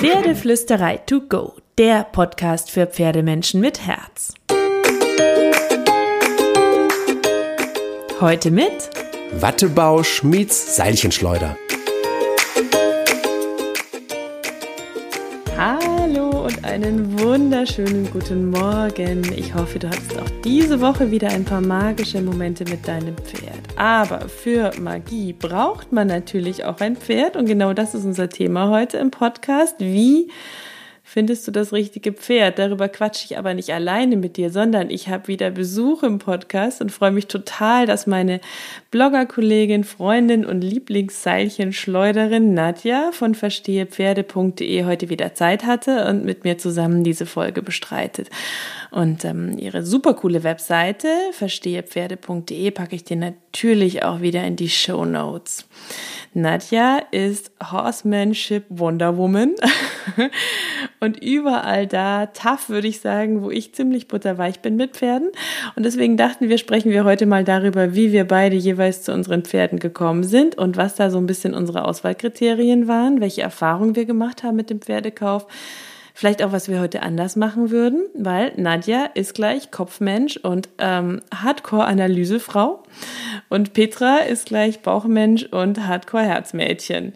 Pferdeflüsterei to go, der Podcast für Pferdemenschen mit Herz. Heute mit Wattebausch meets Seilchenschleuder. Einen wunderschönen guten Morgen. Ich hoffe, du hattest auch diese Woche wieder ein paar magische Momente mit deinem Pferd. Aber für Magie braucht man natürlich auch ein Pferd und genau das ist unser Thema heute im Podcast. Wie findest du das richtige Pferd? Darüber quatsche ich aber nicht alleine mit dir, sondern ich habe wieder Besuch im Podcast und freue mich total, dass meine Bloggerkollegin, Freundin und Lieblingsseilchenschleuderin Nadja von verstehepferde.de heute wieder Zeit hatte und mit mir zusammen diese Folge bestreitet. Und ähm, ihre super coole Webseite verstehepferde.de packe ich dir natürlich auch wieder in die Show Notes. Nadja ist Horsemanship Wonder Woman und überall da tough, würde ich sagen, wo ich ziemlich butterweich bin mit Pferden. Und deswegen dachten wir, sprechen wir heute mal darüber, wie wir beide jeweils zu unseren Pferden gekommen sind und was da so ein bisschen unsere Auswahlkriterien waren, welche Erfahrungen wir gemacht haben mit dem Pferdekauf Vielleicht auch, was wir heute anders machen würden, weil Nadja ist gleich Kopfmensch und ähm, Hardcore-Analysefrau und Petra ist gleich Bauchmensch und Hardcore-Herzmädchen.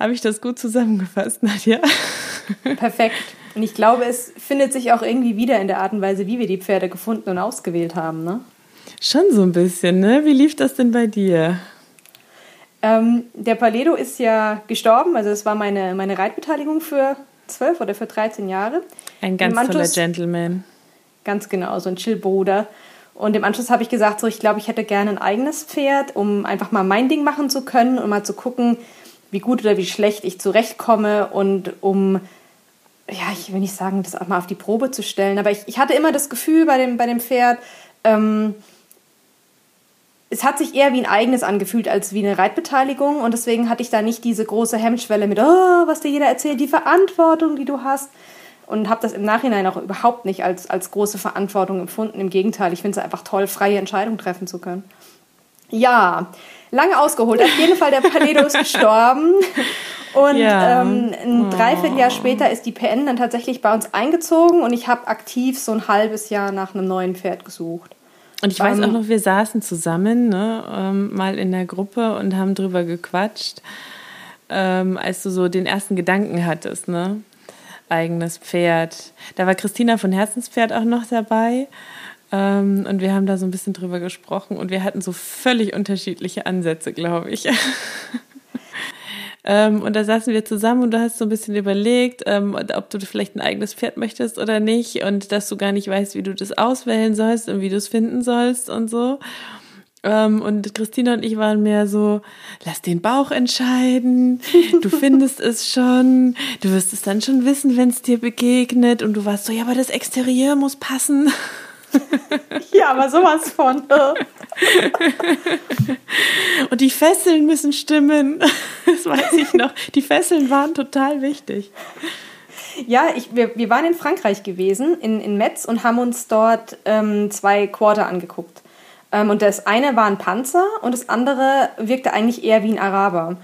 Habe ich das gut zusammengefasst, Nadja? Perfekt. Und ich glaube, es findet sich auch irgendwie wieder in der Art und Weise, wie wir die Pferde gefunden und ausgewählt haben, ne? Schon so ein bisschen, ne? Wie lief das denn bei dir? Ähm, der Paledo ist ja gestorben, also es war meine, meine Reitbeteiligung für zwölf oder für 13 Jahre. Ein ganz Anschluss, toller Gentleman. Ganz genau, so ein Chillbruder. Und im Anschluss habe ich gesagt, so ich glaube, ich hätte gerne ein eigenes Pferd, um einfach mal mein Ding machen zu können und mal zu gucken, wie gut oder wie schlecht ich zurechtkomme und um, ja, ich will nicht sagen, das auch mal auf die Probe zu stellen, aber ich, ich hatte immer das Gefühl bei dem, bei dem Pferd, ähm, es hat sich eher wie ein eigenes angefühlt als wie eine Reitbeteiligung und deswegen hatte ich da nicht diese große Hemmschwelle mit, oh, was dir jeder erzählt, die Verantwortung, die du hast und habe das im Nachhinein auch überhaupt nicht als, als große Verantwortung empfunden. Im Gegenteil, ich finde es einfach toll, freie Entscheidungen treffen zu können. Ja, lange ausgeholt. Auf jeden Fall, der Paledo ist gestorben. Und ja. ähm, ein oh. Dreivierteljahr später ist die PN dann tatsächlich bei uns eingezogen und ich habe aktiv so ein halbes Jahr nach einem neuen Pferd gesucht. Und ich weiß auch ähm, noch, wir saßen zusammen, ne, ähm, mal in der Gruppe und haben drüber gequatscht, ähm, als du so den ersten Gedanken hattest, ne? Eigenes Pferd. Da war Christina von Herzenspferd auch noch dabei. Ähm, und wir haben da so ein bisschen drüber gesprochen und wir hatten so völlig unterschiedliche Ansätze, glaube ich. Ähm, und da saßen wir zusammen und du hast so ein bisschen überlegt, ähm, ob du vielleicht ein eigenes Pferd möchtest oder nicht und dass du gar nicht weißt, wie du das auswählen sollst und wie du es finden sollst und so. Ähm, und Christina und ich waren mehr so, lass den Bauch entscheiden, du findest es schon, du wirst es dann schon wissen, wenn es dir begegnet. Und du warst so, ja, aber das Exterieur muss passen. ja, aber sowas von. Und die Fesseln müssen stimmen. Das weiß ich noch. Die Fesseln waren total wichtig. Ja, ich, wir, wir waren in Frankreich gewesen, in, in Metz, und haben uns dort ähm, zwei Quarter angeguckt. Ähm, und das eine war ein Panzer und das andere wirkte eigentlich eher wie ein Araber.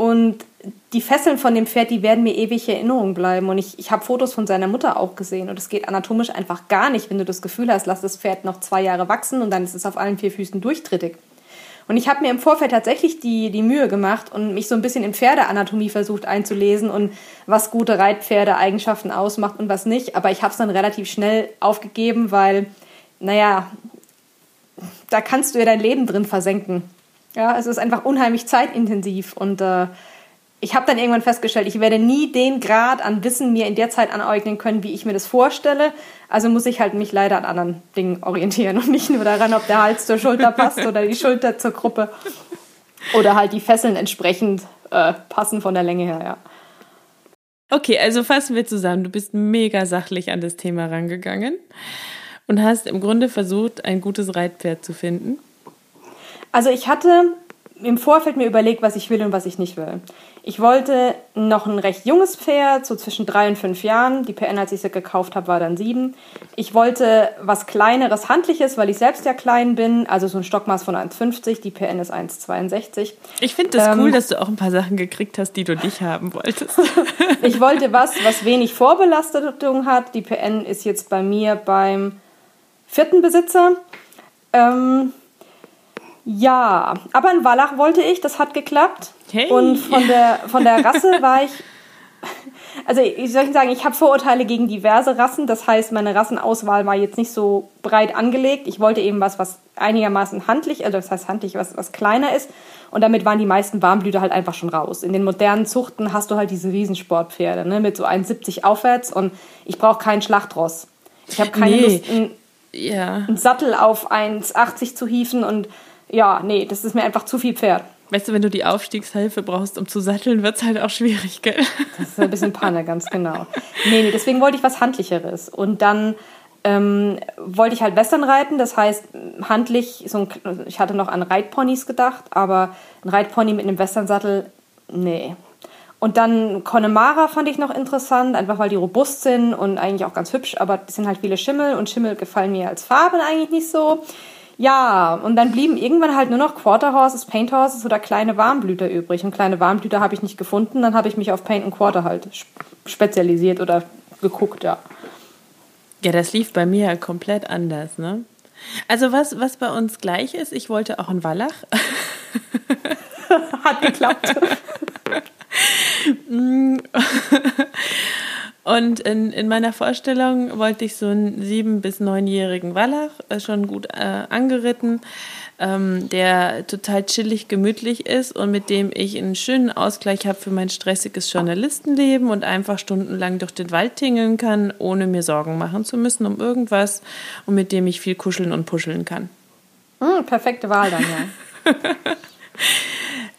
Und die Fesseln von dem Pferd, die werden mir ewig in Erinnerung bleiben. Und ich, ich habe Fotos von seiner Mutter auch gesehen. Und es geht anatomisch einfach gar nicht, wenn du das Gefühl hast, lass das Pferd noch zwei Jahre wachsen und dann ist es auf allen vier Füßen durchtrittig. Und ich habe mir im Vorfeld tatsächlich die, die Mühe gemacht und mich so ein bisschen in Pferdeanatomie versucht einzulesen und was gute Reitpferde-Eigenschaften ausmacht und was nicht. Aber ich habe es dann relativ schnell aufgegeben, weil, naja, da kannst du ja dein Leben drin versenken. Ja, es ist einfach unheimlich zeitintensiv und äh, ich habe dann irgendwann festgestellt, ich werde nie den Grad an Wissen mir in der Zeit aneignen können, wie ich mir das vorstelle. Also muss ich halt mich leider an anderen Dingen orientieren und nicht nur daran, ob der Hals zur Schulter passt oder die Schulter zur Gruppe oder halt die Fesseln entsprechend äh, passen von der Länge her, ja. Okay, also fassen wir zusammen. Du bist mega sachlich an das Thema rangegangen und hast im Grunde versucht, ein gutes Reitpferd zu finden. Also ich hatte im Vorfeld mir überlegt, was ich will und was ich nicht will. Ich wollte noch ein recht junges Pferd, so zwischen drei und fünf Jahren. Die PN, als ich sie gekauft habe, war dann sieben. Ich wollte was Kleineres, Handliches, weil ich selbst ja klein bin. Also so ein Stockmaß von 1,50. Die PN ist 1,62. Ich finde das ähm, cool, dass du auch ein paar Sachen gekriegt hast, die du nicht haben wolltest. ich wollte was, was wenig Vorbelastung hat. Die PN ist jetzt bei mir beim vierten Besitzer. Ähm, ja, aber ein Wallach wollte ich, das hat geklappt. Hey. Und von der, von der Rasse war ich. Also ich soll sagen, ich habe Vorurteile gegen diverse Rassen. Das heißt, meine Rassenauswahl war jetzt nicht so breit angelegt. Ich wollte eben was, was einigermaßen handlich, also das heißt handlich, was, was kleiner ist. Und damit waren die meisten Warmblüter halt einfach schon raus. In den modernen Zuchten hast du halt diese Riesensportpferde, ne, mit so 1,70 aufwärts. Und ich brauche keinen Schlachtross. Ich habe keine nee. Lust, einen, ja. einen Sattel auf 1,80 zu hieven. Und ja, nee, das ist mir einfach zu viel Pferd. Weißt du, wenn du die Aufstiegshilfe brauchst, um zu satteln, wird es halt auch schwierig, gell? Das ist ein bisschen Panne, ganz genau. Nee, nee, deswegen wollte ich was Handlicheres. Und dann ähm, wollte ich halt Western reiten, das heißt handlich, so ein, ich hatte noch an Reitponys gedacht, aber ein Reitpony mit einem Westernsattel, nee. Und dann Connemara fand ich noch interessant, einfach weil die robust sind und eigentlich auch ganz hübsch, aber es sind halt viele Schimmel und Schimmel gefallen mir als Farben eigentlich nicht so. Ja, und dann blieben irgendwann halt nur noch Quarter Horses, Paint Horses oder kleine Warmblüter übrig. Und kleine Warmblüter habe ich nicht gefunden. Dann habe ich mich auf Paint und Quarter halt spezialisiert oder geguckt, ja. Ja, das lief bei mir komplett anders, ne? Also was, was bei uns gleich ist, ich wollte auch einen Wallach. Hat geklappt. Und in, in meiner Vorstellung wollte ich so einen sieben- bis neunjährigen Wallach, äh, schon gut äh, angeritten, ähm, der total chillig, gemütlich ist und mit dem ich einen schönen Ausgleich habe für mein stressiges Journalistenleben und einfach stundenlang durch den Wald tingeln kann, ohne mir Sorgen machen zu müssen um irgendwas und mit dem ich viel kuscheln und puscheln kann. Hm, perfekte Wahl dann, ja.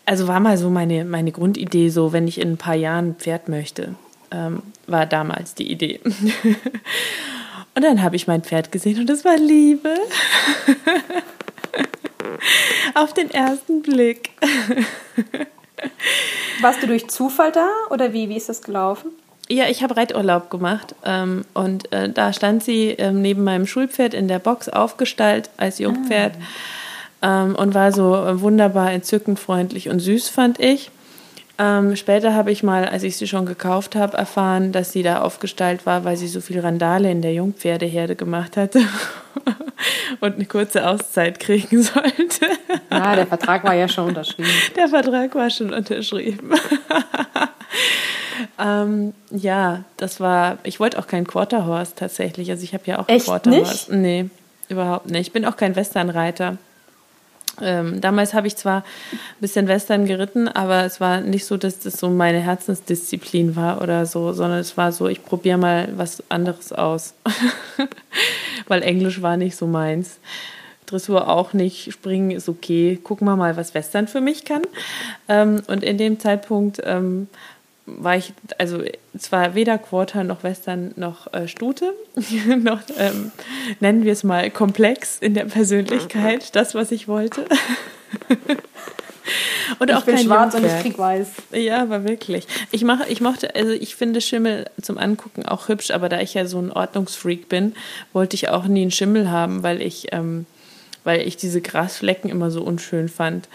also war mal so meine, meine Grundidee, so wenn ich in ein paar Jahren ein Pferd möchte ähm, war damals die Idee. und dann habe ich mein Pferd gesehen und es war Liebe. Auf den ersten Blick. Warst du durch Zufall da oder wie, wie ist das gelaufen? Ja, ich habe Reiturlaub gemacht ähm, und äh, da stand sie ähm, neben meinem Schulpferd in der Box aufgestallt als Jungpferd ah. ähm, und war so äh, wunderbar entzückend freundlich und süß, fand ich. Ähm, später habe ich mal, als ich sie schon gekauft habe, erfahren, dass sie da aufgestellt war, weil sie so viel Randale in der Jungpferdeherde gemacht hatte und eine kurze Auszeit kriegen sollte. Ja, der Vertrag war ja schon unterschrieben. Der Vertrag war schon unterschrieben. ähm, ja, das war, ich wollte auch keinen Quarterhorse tatsächlich. Also ich habe ja auch Echt einen Quarterhorse. Nicht? Nee, überhaupt nicht. Ich bin auch kein Westernreiter. Ähm, damals habe ich zwar ein bisschen Western geritten, aber es war nicht so, dass das so meine Herzensdisziplin war oder so, sondern es war so, ich probiere mal was anderes aus. Weil Englisch war nicht so meins. Dressur auch nicht, Springen ist okay. Gucken wir mal, was Western für mich kann. Ähm, und in dem Zeitpunkt ähm, war ich, also zwar weder Quarter noch Western noch äh, Stute, noch ähm, nennen wir es mal komplex in der Persönlichkeit, das, was ich wollte. Und ich auch bin schwarz Jungpferd. und ich krieg weiß. Ja, aber wirklich. Ich mache, ich mochte, also ich finde Schimmel zum Angucken auch hübsch, aber da ich ja so ein Ordnungsfreak bin, wollte ich auch nie einen Schimmel haben, weil ich, ähm, weil ich diese Grasflecken immer so unschön fand.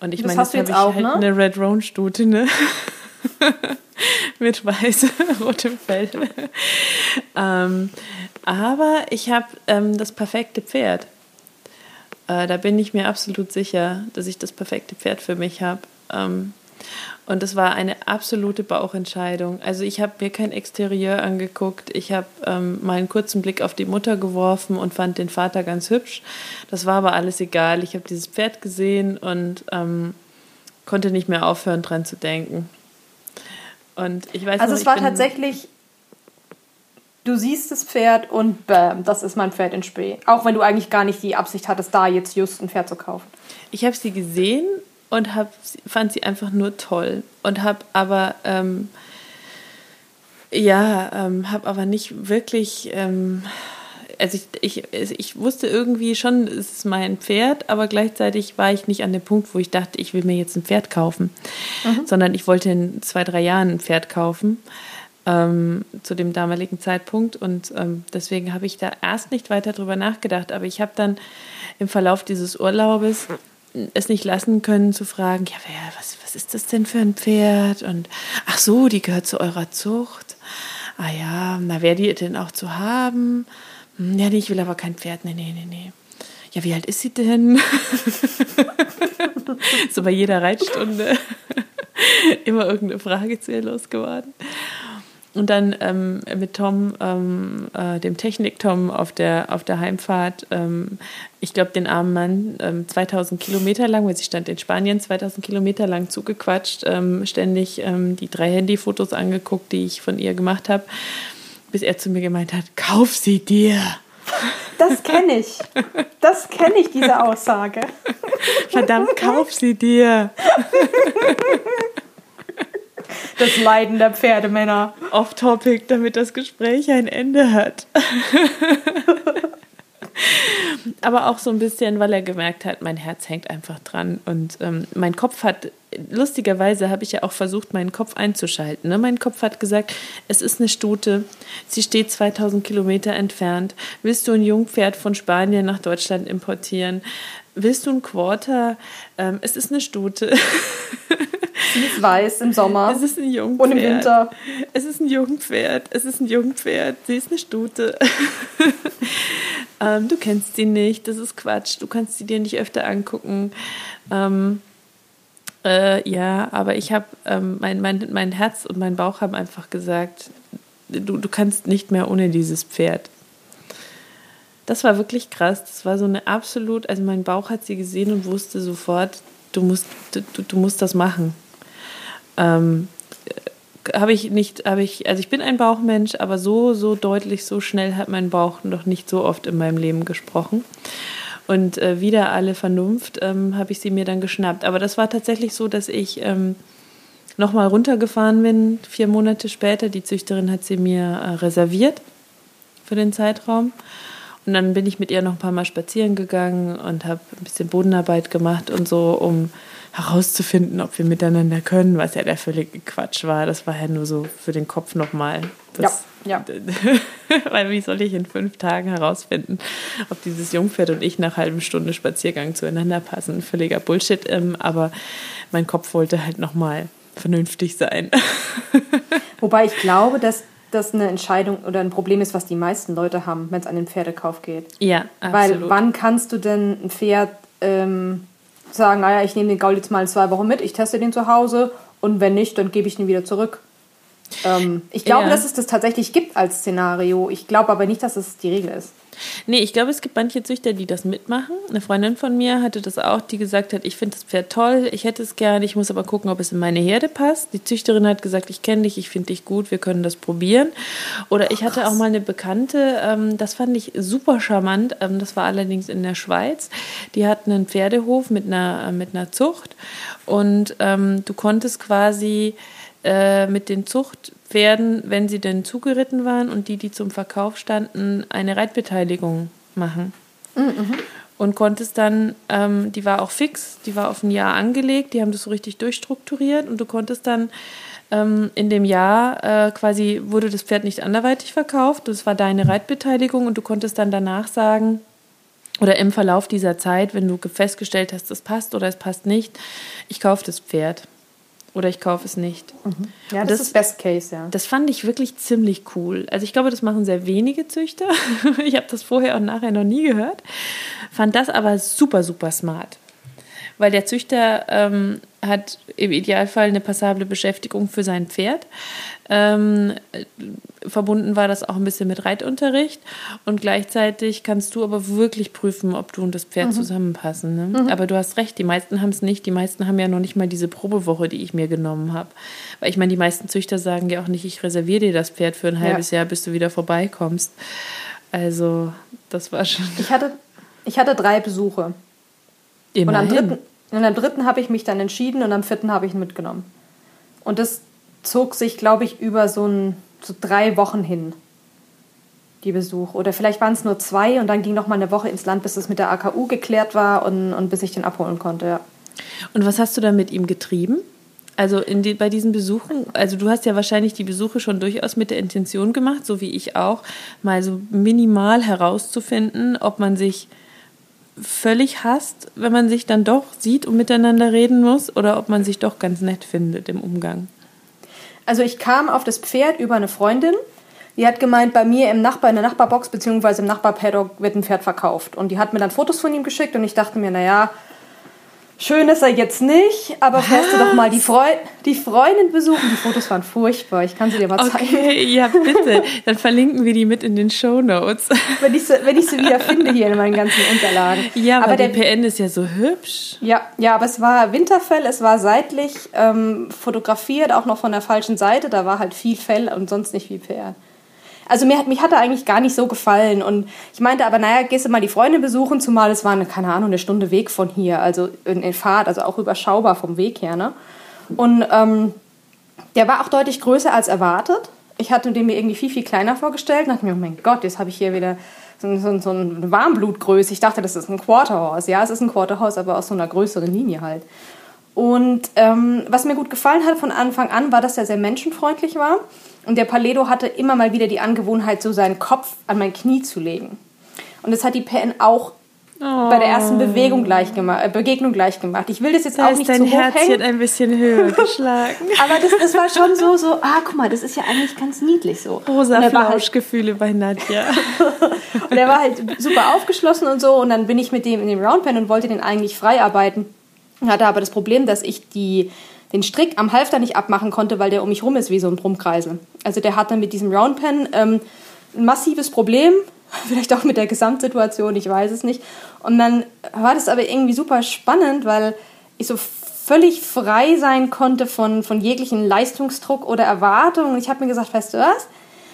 Und ich meine, jetzt habe ich auch, halt ne? eine Red Roan Stute, ne? mit weiß rotem Fell. ähm, aber ich habe ähm, das perfekte Pferd. Äh, da bin ich mir absolut sicher, dass ich das perfekte Pferd für mich habe. Ähm, und es war eine absolute Bauchentscheidung. Also ich habe mir kein Exterieur angeguckt. Ich habe ähm, mal einen kurzen Blick auf die Mutter geworfen und fand den Vater ganz hübsch. Das war aber alles egal. Ich habe dieses Pferd gesehen und ähm, konnte nicht mehr aufhören, dran zu denken. Und ich weiß Also noch, es war tatsächlich, du siehst das Pferd und bam, das ist mein Pferd in Spee. Auch wenn du eigentlich gar nicht die Absicht hattest, da jetzt just ein Pferd zu kaufen. Ich habe sie gesehen und hab, fand sie einfach nur toll und habe aber ähm, ja, ähm, habe aber nicht wirklich ähm, also ich, ich, ich wusste irgendwie schon, es ist mein Pferd, aber gleichzeitig war ich nicht an dem Punkt, wo ich dachte, ich will mir jetzt ein Pferd kaufen, mhm. sondern ich wollte in zwei, drei Jahren ein Pferd kaufen. Ähm, zu dem damaligen Zeitpunkt. Und ähm, deswegen habe ich da erst nicht weiter drüber nachgedacht. Aber ich habe dann im Verlauf dieses Urlaubes es nicht lassen können zu fragen, ja, wer, was, was ist das denn für ein Pferd? Und ach so, die gehört zu eurer Zucht. Ah ja, na, wer die denn auch zu haben? Hm, ja, nee, ich will aber kein Pferd. Nee, nee, nee, nee. Ja, wie alt ist sie denn? so bei jeder Reitstunde immer irgendeine Frage zu ihr losgeworden. Und dann ähm, mit Tom, ähm, äh, dem Technik-Tom auf der, auf der Heimfahrt, ähm, ich glaube, den armen Mann 2000 ähm, Kilometer lang, weil sie stand in Spanien, 2000 Kilometer lang zugequatscht, ähm, ständig ähm, die drei Handyfotos angeguckt, die ich von ihr gemacht habe, bis er zu mir gemeint hat, kauf sie dir. Das kenne ich. Das kenne ich, diese Aussage. Verdammt, kauf sie dir. Das Leiden der Pferdemänner. Off-Topic, damit das Gespräch ein Ende hat. Aber auch so ein bisschen, weil er gemerkt hat, mein Herz hängt einfach dran. Und ähm, mein Kopf hat, lustigerweise habe ich ja auch versucht, meinen Kopf einzuschalten. Ne? Mein Kopf hat gesagt, es ist eine Stute, sie steht 2000 Kilometer entfernt. Willst du ein Jungpferd von Spanien nach Deutschland importieren? Willst du ein Quarter? Ähm, es ist eine Stute. Sie ist weiß im Sommer. Es ist ein Jungpferd. Und im Winter. Es ist ein Jungpferd. Es ist ein Jungpferd. Sie ist eine Stute. ähm, du kennst sie nicht. Das ist Quatsch. Du kannst sie dir nicht öfter angucken. Ähm, äh, ja, aber ich habe, ähm, mein, mein, mein Herz und mein Bauch haben einfach gesagt, du, du kannst nicht mehr ohne dieses Pferd. Das war wirklich krass. Das war so eine absolut, also mein Bauch hat sie gesehen und wusste sofort, du musst, du, du musst das machen. Ähm, habe ich nicht, habe ich, also ich bin ein Bauchmensch, aber so, so deutlich, so schnell hat mein Bauch noch nicht so oft in meinem Leben gesprochen. Und äh, wieder alle Vernunft ähm, habe ich sie mir dann geschnappt. Aber das war tatsächlich so, dass ich ähm, nochmal runtergefahren bin, vier Monate später. Die Züchterin hat sie mir äh, reserviert für den Zeitraum. Und dann bin ich mit ihr noch ein paar Mal spazieren gegangen und habe ein bisschen Bodenarbeit gemacht und so, um herauszufinden, ob wir miteinander können, was ja der völlige Quatsch war. Das war ja nur so für den Kopf nochmal. Ja, ja. Weil wie soll ich in fünf Tagen herausfinden, ob dieses Jungpferd und ich nach halben Stunde Spaziergang zueinander passen? Völliger Bullshit. Ähm, aber mein Kopf wollte halt nochmal vernünftig sein. Wobei ich glaube, dass das eine Entscheidung oder ein Problem ist, was die meisten Leute haben, wenn es an den Pferdekauf geht. Ja, absolut. Weil wann kannst du denn ein Pferd ähm, sagen, naja, ich nehme den Gaul jetzt mal zwei Wochen mit, ich teste den zu Hause und wenn nicht, dann gebe ich ihn wieder zurück. Ähm, ich glaube, ja. dass es das tatsächlich gibt als Szenario. Ich glaube aber nicht, dass es die Regel ist. Nee, ich glaube, es gibt manche Züchter, die das mitmachen. Eine Freundin von mir hatte das auch, die gesagt hat, ich finde das Pferd toll, ich hätte es gerne, ich muss aber gucken, ob es in meine Herde passt. Die Züchterin hat gesagt, ich kenne dich, ich finde dich gut, wir können das probieren. Oder ich hatte auch mal eine Bekannte, ähm, das fand ich super charmant, ähm, das war allerdings in der Schweiz. Die hatten einen Pferdehof mit einer, äh, mit einer Zucht und ähm, du konntest quasi äh, mit den Zuchtpferden, wenn sie denn zugeritten waren und die, die zum Verkauf standen, eine Reitbeteiligung machen. Mhm. Und konntest dann, ähm, die war auch fix, die war auf ein Jahr angelegt, die haben das so richtig durchstrukturiert und du konntest dann ähm, in dem Jahr äh, quasi wurde das Pferd nicht anderweitig verkauft, das war deine Reitbeteiligung und du konntest dann danach sagen, oder im Verlauf dieser Zeit, wenn du festgestellt hast, das passt oder es passt nicht, ich kaufe das Pferd oder ich kaufe es nicht. Mhm. Ja, das, das, ist Best Case, ja. Das fand ich wirklich ziemlich cool. Also ich glaube, das machen sehr wenige Züchter. ich habe das vorher und nachher noch nie gehört. Fand das aber super, super smart weil der Züchter ähm, hat im Idealfall eine passable Beschäftigung für sein Pferd. Ähm, verbunden war das auch ein bisschen mit Reitunterricht und gleichzeitig kannst du aber wirklich prüfen, ob du und das Pferd mhm. zusammenpassen. Ne? Mhm. Aber du hast recht, die meisten haben es nicht. Die meisten haben ja noch nicht mal diese Probewoche, die ich mir genommen habe. Weil ich meine, die meisten Züchter sagen ja auch nicht, ich reserviere dir das Pferd für ein halbes ja. Jahr, bis du wieder vorbeikommst. Also, das war schon. Ich hatte, ich hatte drei Besuche. Immerhin. Und am dritten, und am dritten habe ich mich dann entschieden und am vierten habe ich ihn mitgenommen. Und das zog sich, glaube ich, über so, ein, so drei Wochen hin. die Besuche. Oder vielleicht waren es nur zwei und dann ging noch mal eine Woche ins Land, bis es mit der AKU geklärt war und, und bis ich den abholen konnte, ja. Und was hast du da mit ihm getrieben? Also die, bei diesen Besuchen, also du hast ja wahrscheinlich die Besuche schon durchaus mit der Intention gemacht, so wie ich auch, mal so minimal herauszufinden, ob man sich völlig hasst, wenn man sich dann doch sieht und miteinander reden muss, oder ob man sich doch ganz nett findet im Umgang. Also ich kam auf das Pferd über eine Freundin, die hat gemeint, bei mir im Nachbar, in der Nachbarbox beziehungsweise im Nachbarpaddock wird ein Pferd verkauft. Und die hat mir dann Fotos von ihm geschickt und ich dachte mir, naja, Schön ist er jetzt nicht, aber fährst du doch mal die, Freu die Freundin besuchen. Die Fotos waren furchtbar. Ich kann sie dir mal okay, zeigen. Okay, ja, bitte. Dann verlinken wir die mit in den Show Notes. Wenn ich, sie, wenn ich sie wieder finde hier in meinen ganzen Unterlagen. Ja, aber der PN ist ja so hübsch. Ja, ja, aber es war Winterfell, es war seitlich ähm, fotografiert, auch noch von der falschen Seite. Da war halt viel Fell und sonst nicht viel PR. Also mir, mich hat er eigentlich gar nicht so gefallen. Und ich meinte aber, naja, gehst du mal die Freunde besuchen, zumal es war, eine, keine Ahnung, eine Stunde Weg von hier, also in, in Fahrt, also auch überschaubar vom Weg her. Ne? Und ähm, der war auch deutlich größer als erwartet. Ich hatte den mir irgendwie viel, viel kleiner vorgestellt und dachte mir, oh mein Gott, jetzt habe ich hier wieder so, so, so eine Warmblutgröße. Ich dachte, das ist ein Quarterhorse. Ja, es ist ein Quarterhorse, aber aus so einer größeren Linie halt. Und ähm, was mir gut gefallen hat von Anfang an, war, dass er sehr menschenfreundlich war. Und der Paledo hatte immer mal wieder die Angewohnheit, so seinen Kopf an mein Knie zu legen. Und das hat die PN auch oh. bei der ersten Bewegung gleich gemacht, äh, Begegnung gleich gemacht. Ich will das jetzt da auch nicht dein zu hoch Herzchen hängen. ein bisschen höher geschlagen. Aber das, das war schon so, so, ah, guck mal, das ist ja eigentlich ganz niedlich so. Rosa halt Flauschgefühle halt, bei Nadja. und er war halt super aufgeschlossen und so. Und dann bin ich mit dem in dem Roundpen und wollte den eigentlich frei arbeiten. Hatte aber das Problem, dass ich die den Strick am Halfter nicht abmachen konnte, weil der um mich rum ist wie so ein Brummkreisel. Also der hatte mit diesem Roundpen ähm, ein massives Problem, vielleicht auch mit der Gesamtsituation, ich weiß es nicht. Und dann war das aber irgendwie super spannend, weil ich so völlig frei sein konnte von, von jeglichen Leistungsdruck oder Erwartungen. Ich habe mir gesagt, weißt du was?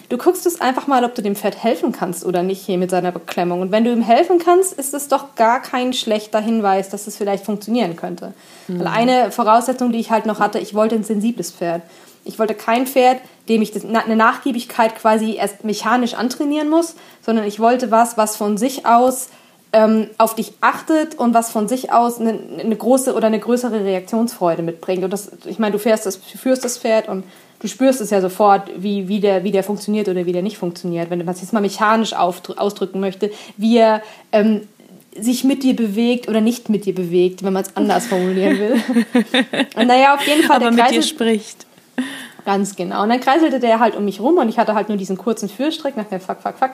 Du guckst es einfach mal, ob du dem Pferd helfen kannst oder nicht hier mit seiner Beklemmung. Und wenn du ihm helfen kannst, ist es doch gar kein schlechter Hinweis, dass es vielleicht funktionieren könnte. Mhm. Weil eine Voraussetzung, die ich halt noch hatte, ich wollte ein sensibles Pferd. Ich wollte kein Pferd, dem ich das, eine Nachgiebigkeit quasi erst mechanisch antrainieren muss, sondern ich wollte was, was von sich aus ähm, auf dich achtet und was von sich aus eine, eine, große oder eine größere Reaktionsfreude mitbringt. Und das, ich meine, du fährst das, führst das Pferd und du spürst es ja sofort, wie, wie, der, wie der funktioniert oder wie der nicht funktioniert. Wenn man es jetzt mal mechanisch ausdrücken möchte, wie er ähm, sich mit dir bewegt oder nicht mit dir bewegt, wenn man es anders formulieren will. Und naja, auf jeden Fall, Aber der Kreisel, mit dir spricht. Ganz genau. Und dann kreiselte der halt um mich rum und ich hatte halt nur diesen kurzen Führstrick nach dem Fuck, fuck, fuck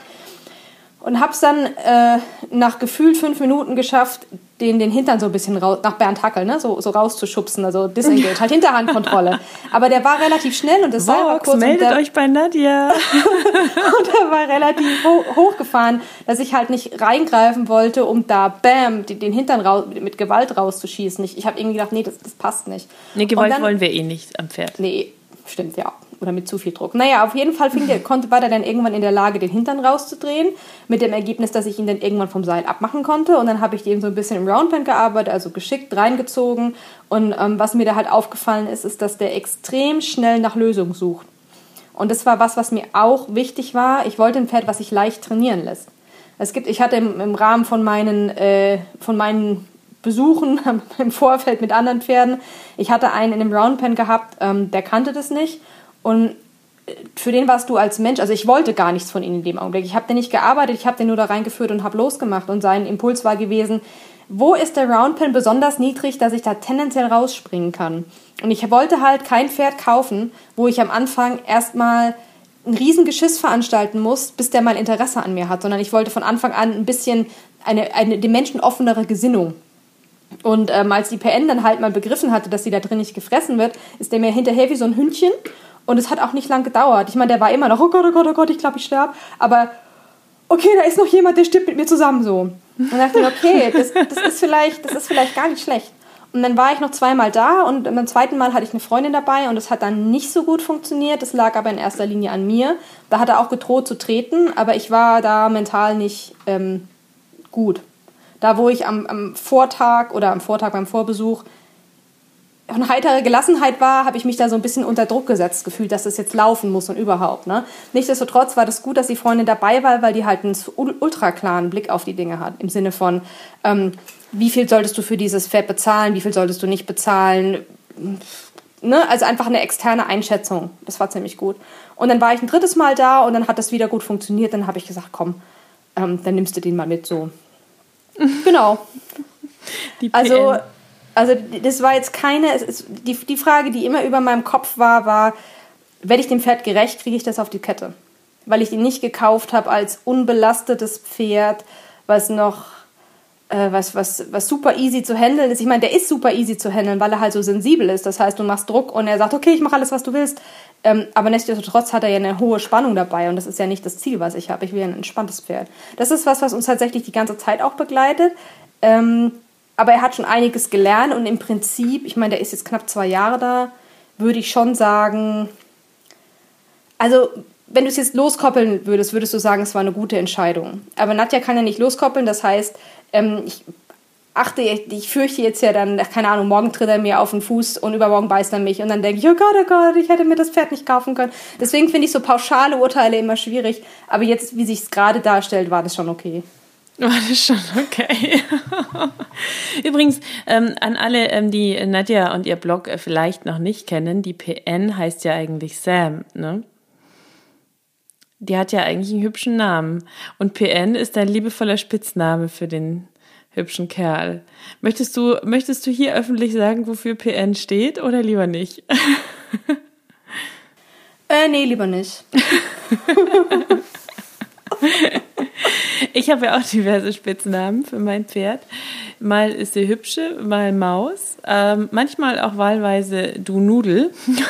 und hab's dann äh, nach gefühlt fünf Minuten geschafft, den, den Hintern so ein bisschen raus, nach Bernd Hackel, ne, so, so rauszuschubsen, also disengage, halt Hinterhandkontrolle. Aber der war relativ schnell und das Seil war kurz. meldet der, euch bei Nadja. und er war relativ ho hochgefahren, dass ich halt nicht reingreifen wollte, um da, bam, die, den Hintern raus, mit Gewalt rauszuschießen. Ich, ich habe irgendwie gedacht, nee, das, das passt nicht. Nee, Gewalt dann, wollen wir eh nicht am Pferd. Nee, stimmt, ja oder mit zu viel Druck. Naja, auf jeden Fall fing der, konnte, war er dann irgendwann in der Lage, den Hintern rauszudrehen, mit dem Ergebnis, dass ich ihn dann irgendwann vom Seil abmachen konnte. Und dann habe ich eben so ein bisschen im Roundband gearbeitet, also geschickt reingezogen. Und ähm, was mir da halt aufgefallen ist, ist, dass der extrem schnell nach Lösungen sucht. Und das war was, was mir auch wichtig war. Ich wollte ein Pferd, was sich leicht trainieren lässt. Es gibt, ich hatte im, im Rahmen von meinen, äh, von meinen Besuchen im Vorfeld mit anderen Pferden. Ich hatte einen in einem Roundpen gehabt, ähm, der kannte das nicht. Und äh, für den warst du als Mensch, also ich wollte gar nichts von ihm in dem Augenblick. Ich habe den nicht gearbeitet, ich habe den nur da reingeführt und habe losgemacht. Und sein Impuls war gewesen, wo ist der Roundpin besonders niedrig, dass ich da tendenziell rausspringen kann. Und ich wollte halt kein Pferd kaufen, wo ich am Anfang erstmal ein Riesengeschiss veranstalten muss, bis der mal Interesse an mir hat, sondern ich wollte von Anfang an ein bisschen eine, eine dem Menschen offenere Gesinnung. Und ähm, als die PN dann halt mal begriffen hatte, dass sie da drin nicht gefressen wird, ist der mir hinterher wie so ein Hündchen und es hat auch nicht lang gedauert. Ich meine, der war immer noch, oh Gott, oh Gott, oh Gott, ich glaube, ich sterbe. Aber okay, da ist noch jemand, der stirbt mit mir zusammen so. Und dachte ich, okay, das, das, ist vielleicht, das ist vielleicht gar nicht schlecht. Und dann war ich noch zweimal da und beim zweiten Mal hatte ich eine Freundin dabei und es hat dann nicht so gut funktioniert. Das lag aber in erster Linie an mir. Da hat er auch gedroht zu treten, aber ich war da mental nicht ähm, gut. Da, wo ich am, am Vortag oder am Vortag beim Vorbesuch eine heitere Gelassenheit war, habe ich mich da so ein bisschen unter Druck gesetzt gefühlt, dass das jetzt laufen muss und überhaupt. Ne? Nichtsdestotrotz war das gut, dass die Freundin dabei war, weil die halt einen ultra klaren Blick auf die Dinge hat. Im Sinne von, ähm, wie viel solltest du für dieses Pferd bezahlen, wie viel solltest du nicht bezahlen. Ne? Also einfach eine externe Einschätzung. Das war ziemlich gut. Und dann war ich ein drittes Mal da und dann hat das wieder gut funktioniert. Dann habe ich gesagt, komm, ähm, dann nimmst du den mal mit so. Genau. also also das war jetzt keine, ist, die, die Frage, die immer über meinem Kopf war, war, werde ich dem Pferd gerecht, kriege ich das auf die Kette? Weil ich ihn nicht gekauft habe als unbelastetes Pferd, was noch, äh, was, was, was super easy zu handeln ist. Ich meine, der ist super easy zu handeln, weil er halt so sensibel ist. Das heißt, du machst Druck und er sagt, okay, ich mache alles, was du willst. Ähm, aber nichtsdestotrotz hat er ja eine hohe Spannung dabei und das ist ja nicht das Ziel, was ich habe. Ich will ein entspanntes Pferd. Das ist was, was uns tatsächlich die ganze Zeit auch begleitet. Ähm, aber er hat schon einiges gelernt und im Prinzip, ich meine, der ist jetzt knapp zwei Jahre da, würde ich schon sagen, also wenn du es jetzt loskoppeln würdest, würdest du sagen, es war eine gute Entscheidung. Aber Nadja kann ja nicht loskoppeln, das heißt, ähm, ich achte, ich fürchte jetzt ja dann, keine Ahnung, morgen tritt er mir auf den Fuß und übermorgen beißt er mich und dann denke ich, oh Gott, oh Gott, ich hätte mir das Pferd nicht kaufen können. Deswegen finde ich so pauschale Urteile immer schwierig, aber jetzt, wie sich es gerade darstellt, war das schon okay. War das schon okay. Übrigens, ähm, an alle, ähm, die Nadja und ihr Blog äh, vielleicht noch nicht kennen, die PN heißt ja eigentlich Sam, ne? Die hat ja eigentlich einen hübschen Namen. Und PN ist ein liebevoller Spitzname für den hübschen Kerl. Möchtest du, möchtest du hier öffentlich sagen, wofür PN steht oder lieber nicht? äh, nee, lieber nicht. Ich habe ja auch diverse Spitznamen für mein Pferd. Mal ist sie hübsche, mal Maus. Ähm, manchmal auch wahlweise du Nudel,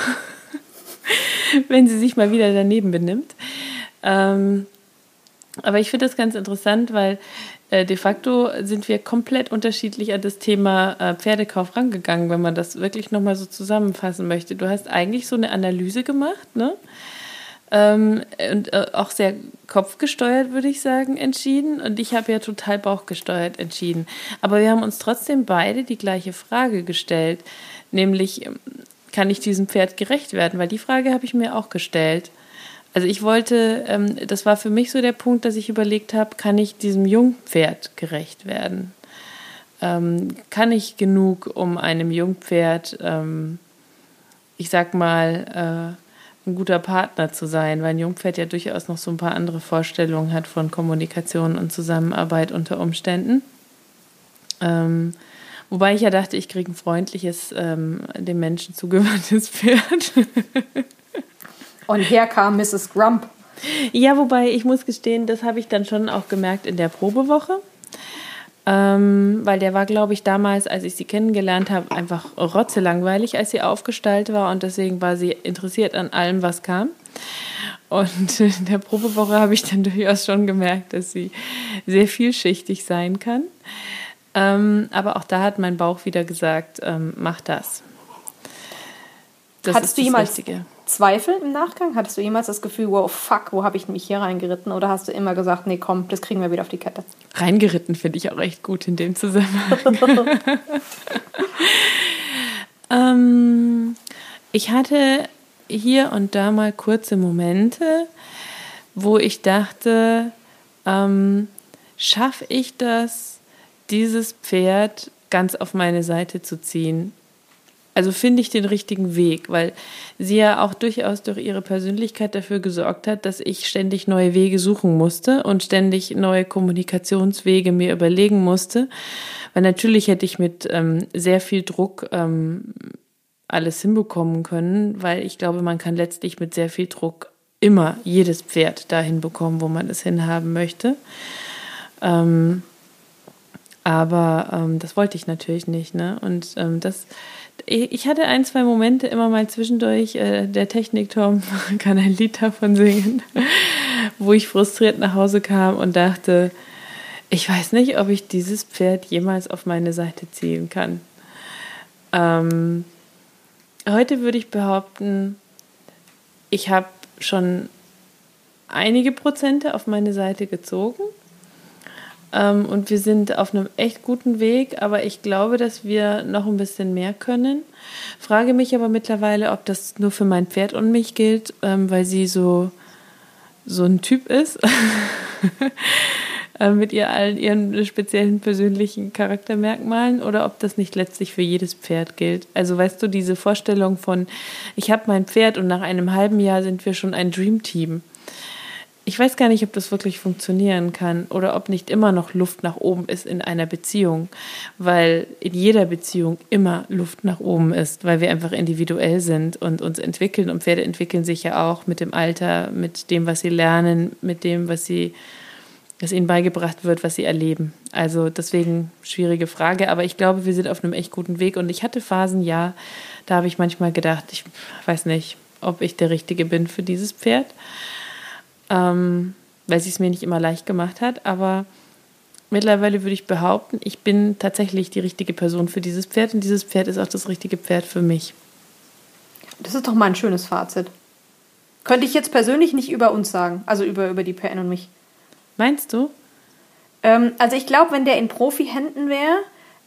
wenn sie sich mal wieder daneben benimmt. Ähm, aber ich finde das ganz interessant, weil äh, de facto sind wir komplett unterschiedlich an das Thema äh, Pferdekauf rangegangen, wenn man das wirklich nochmal so zusammenfassen möchte. Du hast eigentlich so eine Analyse gemacht, ne? ähm, und äh, auch sehr kopfgesteuert, würde ich sagen, entschieden. Und ich habe ja total bauchgesteuert entschieden. Aber wir haben uns trotzdem beide die gleiche Frage gestellt, nämlich, ähm, kann ich diesem Pferd gerecht werden? Weil die Frage habe ich mir auch gestellt. Also ich wollte, ähm, das war für mich so der Punkt, dass ich überlegt habe, kann ich diesem Jungpferd gerecht werden? Ähm, kann ich genug, um einem Jungpferd, ähm, ich sag mal, äh, ein guter Partner zu sein, weil ein Jungpferd ja durchaus noch so ein paar andere Vorstellungen hat von Kommunikation und Zusammenarbeit unter Umständen. Ähm, wobei ich ja dachte, ich kriege ein freundliches, ähm, dem Menschen zugewandtes Pferd. und her kam Mrs. Grump. Ja, wobei ich muss gestehen, das habe ich dann schon auch gemerkt in der Probewoche. Ähm, weil der war, glaube ich, damals, als ich sie kennengelernt habe, einfach rotzelangweilig, als sie aufgestaltet war und deswegen war sie interessiert an allem, was kam. Und in der Probewoche habe ich dann durchaus schon gemerkt, dass sie sehr vielschichtig sein kann. Ähm, aber auch da hat mein Bauch wieder gesagt, ähm, mach das. Das Hattest du jemals Richtige. Zweifel im Nachgang? Hattest du jemals das Gefühl, wow, fuck, wo habe ich mich hier reingeritten? Oder hast du immer gesagt, nee, komm, das kriegen wir wieder auf die Kette? Reingeritten finde ich auch echt gut in dem Zusammenhang. ähm, ich hatte hier und da mal kurze Momente, wo ich dachte, ähm, schaffe ich das, dieses Pferd ganz auf meine Seite zu ziehen? Also finde ich den richtigen Weg, weil sie ja auch durchaus durch ihre Persönlichkeit dafür gesorgt hat, dass ich ständig neue Wege suchen musste und ständig neue Kommunikationswege mir überlegen musste. Weil natürlich hätte ich mit ähm, sehr viel Druck ähm, alles hinbekommen können, weil ich glaube, man kann letztlich mit sehr viel Druck immer jedes Pferd dahin bekommen, wo man es hinhaben möchte. Ähm, aber ähm, das wollte ich natürlich nicht. Ne? Und ähm, das ich hatte ein, zwei Momente immer mal zwischendurch, äh, der Technikturm kann ein Lied davon singen, wo ich frustriert nach Hause kam und dachte, ich weiß nicht, ob ich dieses Pferd jemals auf meine Seite ziehen kann. Ähm, heute würde ich behaupten, ich habe schon einige Prozente auf meine Seite gezogen. Ähm, und wir sind auf einem echt guten Weg, aber ich glaube, dass wir noch ein bisschen mehr können. Frage mich aber mittlerweile, ob das nur für mein Pferd und mich gilt, ähm, weil sie so, so ein Typ ist. Äh, mit ihr allen ihren speziellen persönlichen Charaktermerkmalen oder ob das nicht letztlich für jedes Pferd gilt. Also weißt du, diese Vorstellung von, ich habe mein Pferd und nach einem halben Jahr sind wir schon ein Dreamteam. Ich weiß gar nicht, ob das wirklich funktionieren kann oder ob nicht immer noch Luft nach oben ist in einer Beziehung, weil in jeder Beziehung immer Luft nach oben ist, weil wir einfach individuell sind und uns entwickeln und Pferde entwickeln sich ja auch mit dem Alter, mit dem, was sie lernen, mit dem, was sie dass ihnen beigebracht wird, was sie erleben. Also deswegen schwierige Frage, aber ich glaube, wir sind auf einem echt guten Weg. Und ich hatte Phasen, ja, da habe ich manchmal gedacht, ich weiß nicht, ob ich der Richtige bin für dieses Pferd, ähm, weil sie es mir nicht immer leicht gemacht hat. Aber mittlerweile würde ich behaupten, ich bin tatsächlich die richtige Person für dieses Pferd und dieses Pferd ist auch das richtige Pferd für mich. Das ist doch mal ein schönes Fazit. Könnte ich jetzt persönlich nicht über uns sagen, also über, über die PN und mich. Meinst du? Ähm, also ich glaube, wenn der in Profi-Händen wäre,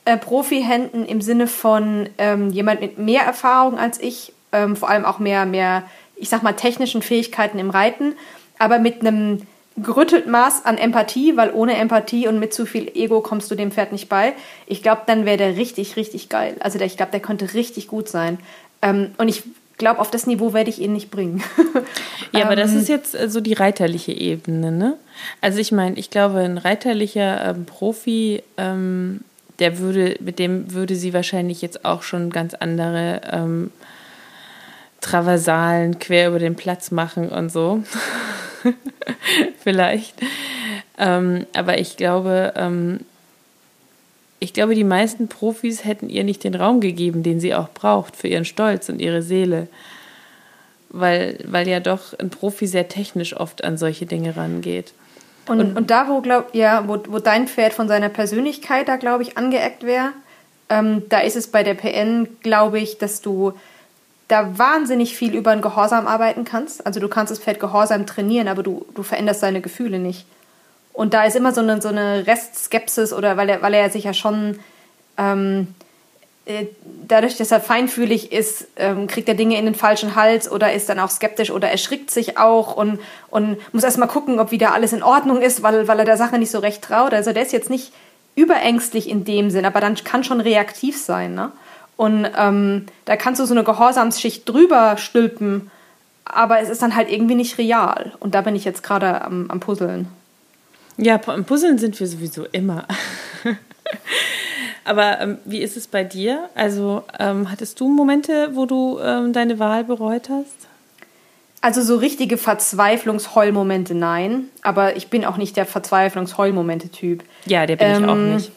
äh, Profi-Händen im Sinne von ähm, jemand mit mehr Erfahrung als ich, ähm, vor allem auch mehr, mehr, ich sag mal, technischen Fähigkeiten im Reiten, aber mit einem gerüttelten Maß an Empathie, weil ohne Empathie und mit zu viel Ego kommst du dem Pferd nicht bei. Ich glaube, dann wäre der richtig, richtig geil. Also der, ich glaube, der könnte richtig gut sein. Ähm, und ich glaube, auf das Niveau werde ich ihn nicht bringen. ja, aber das ähm, ist jetzt äh, so die reiterliche Ebene, ne? Also ich meine, ich glaube, ein reiterlicher ähm, Profi, ähm, der würde, mit dem würde sie wahrscheinlich jetzt auch schon ganz andere ähm, Traversalen quer über den Platz machen und so. Vielleicht. Ähm, aber ich glaube, ähm, ich glaube, die meisten Profis hätten ihr nicht den Raum gegeben, den sie auch braucht für ihren Stolz und ihre Seele. Weil, weil ja doch ein Profi sehr technisch oft an solche Dinge rangeht. Und, und, und da, wo, glaub, ja, wo, wo dein Pferd von seiner Persönlichkeit da, glaube ich, angeeckt wäre, ähm, da ist es bei der PN, glaube ich, dass du da wahnsinnig viel über ein Gehorsam arbeiten kannst. Also du kannst das Pferd Gehorsam trainieren, aber du, du veränderst seine Gefühle nicht. Und da ist immer so eine, so eine Restskepsis oder weil er, weil er sich ja schon ähm, äh, dadurch, dass er feinfühlig ist, ähm, kriegt er Dinge in den falschen Hals oder ist dann auch skeptisch oder erschrickt sich auch und, und muss erstmal gucken, ob wieder alles in Ordnung ist, weil, weil er der Sache nicht so recht traut. Also der ist jetzt nicht überängstlich in dem Sinn, aber dann kann schon reaktiv sein. Ne? Und ähm, da kannst du so eine Gehorsamsschicht drüber stülpen, aber es ist dann halt irgendwie nicht real. Und da bin ich jetzt gerade am, am Puzzeln. Ja, am Puzzeln sind wir sowieso immer. Aber ähm, wie ist es bei dir? Also ähm, hattest du Momente, wo du ähm, deine Wahl bereut hast? Also so richtige Verzweiflungsheulmomente nein, aber ich bin auch nicht der Verzweiflungsheulmomente-Typ. Ja, der bin ich auch ähm, nicht.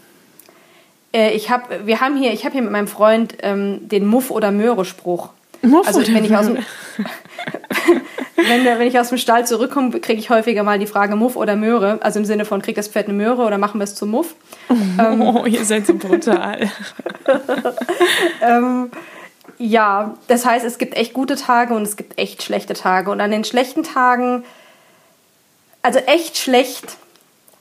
Äh, ich habe, wir haben hier, ich habe hier mit meinem Freund ähm, den Muff oder Möhre Spruch. Muff also wenn ich aus dem, wenn, wenn ich aus dem Stall zurückkomme, kriege ich häufiger mal die Frage Muff oder Möhre. Also im Sinne von, kriegt das Pferd eine Möhre oder machen wir es zum Muff? Oh, ihr seid so brutal. ähm, ja, das heißt, es gibt echt gute Tage und es gibt echt schlechte Tage. Und an den schlechten Tagen, also echt schlecht,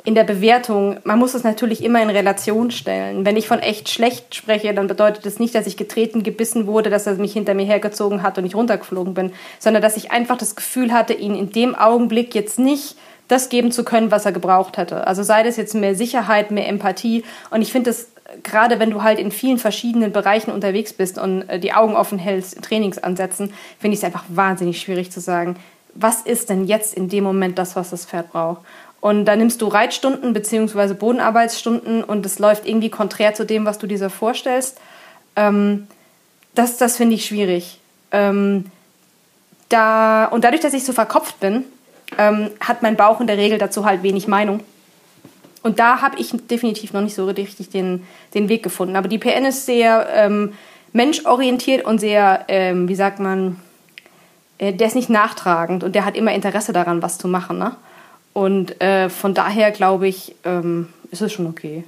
in der Bewertung, man muss es natürlich immer in Relation stellen. Wenn ich von echt schlecht spreche, dann bedeutet das nicht, dass ich getreten, gebissen wurde, dass er mich hinter mir hergezogen hat und ich runtergeflogen bin, sondern dass ich einfach das Gefühl hatte, ihn in dem Augenblick jetzt nicht das geben zu können, was er gebraucht hätte. Also sei das jetzt mehr Sicherheit, mehr Empathie. Und ich finde das gerade wenn du halt in vielen verschiedenen Bereichen unterwegs bist und äh, die Augen offen hältst in Trainingsansätzen, finde ich es einfach wahnsinnig schwierig zu sagen, was ist denn jetzt in dem Moment das, was das Pferd braucht. Und da nimmst du Reitstunden bzw. Bodenarbeitsstunden und es läuft irgendwie konträr zu dem, was du dir so vorstellst. Ähm, das das finde ich schwierig. Ähm, da, und dadurch, dass ich so verkopft bin, ähm, hat mein Bauch in der Regel dazu halt wenig Meinung. Und da habe ich definitiv noch nicht so richtig den, den Weg gefunden. Aber die PN ist sehr ähm, menschorientiert und sehr, ähm, wie sagt man, äh, der ist nicht nachtragend und der hat immer Interesse daran, was zu machen. Ne? Und äh, von daher glaube ich, ähm, ist es schon okay.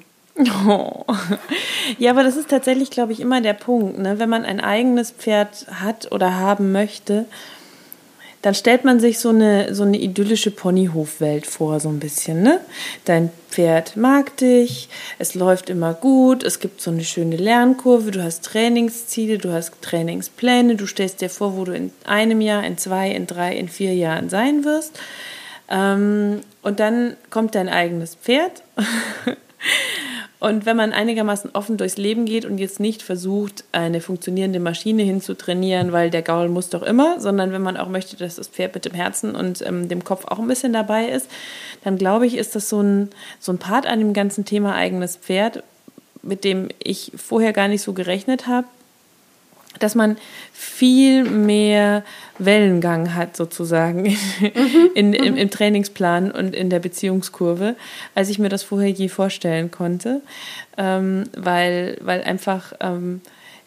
Oh. Ja, aber das ist tatsächlich, glaube ich, immer der Punkt. Ne? Wenn man ein eigenes Pferd hat oder haben möchte, dann stellt man sich so eine, so eine idyllische Ponyhofwelt vor, so ein bisschen, ne? Dein Pferd mag dich, es läuft immer gut, es gibt so eine schöne Lernkurve, du hast Trainingsziele, du hast Trainingspläne, du stellst dir vor, wo du in einem Jahr, in zwei, in drei, in vier Jahren sein wirst. Ähm, und dann kommt dein eigenes Pferd. Und wenn man einigermaßen offen durchs Leben geht und jetzt nicht versucht, eine funktionierende Maschine hinzutrainieren, weil der Gaul muss doch immer, sondern wenn man auch möchte, dass das Pferd mit dem Herzen und ähm, dem Kopf auch ein bisschen dabei ist, dann glaube ich, ist das so ein, so ein Part an dem ganzen Thema eigenes Pferd, mit dem ich vorher gar nicht so gerechnet habe, dass man viel mehr Wellengang hat sozusagen mhm, in, im, im, Trainingsplan und in der Beziehungskurve, als ich mir das vorher je vorstellen konnte, ähm, weil, weil einfach ähm,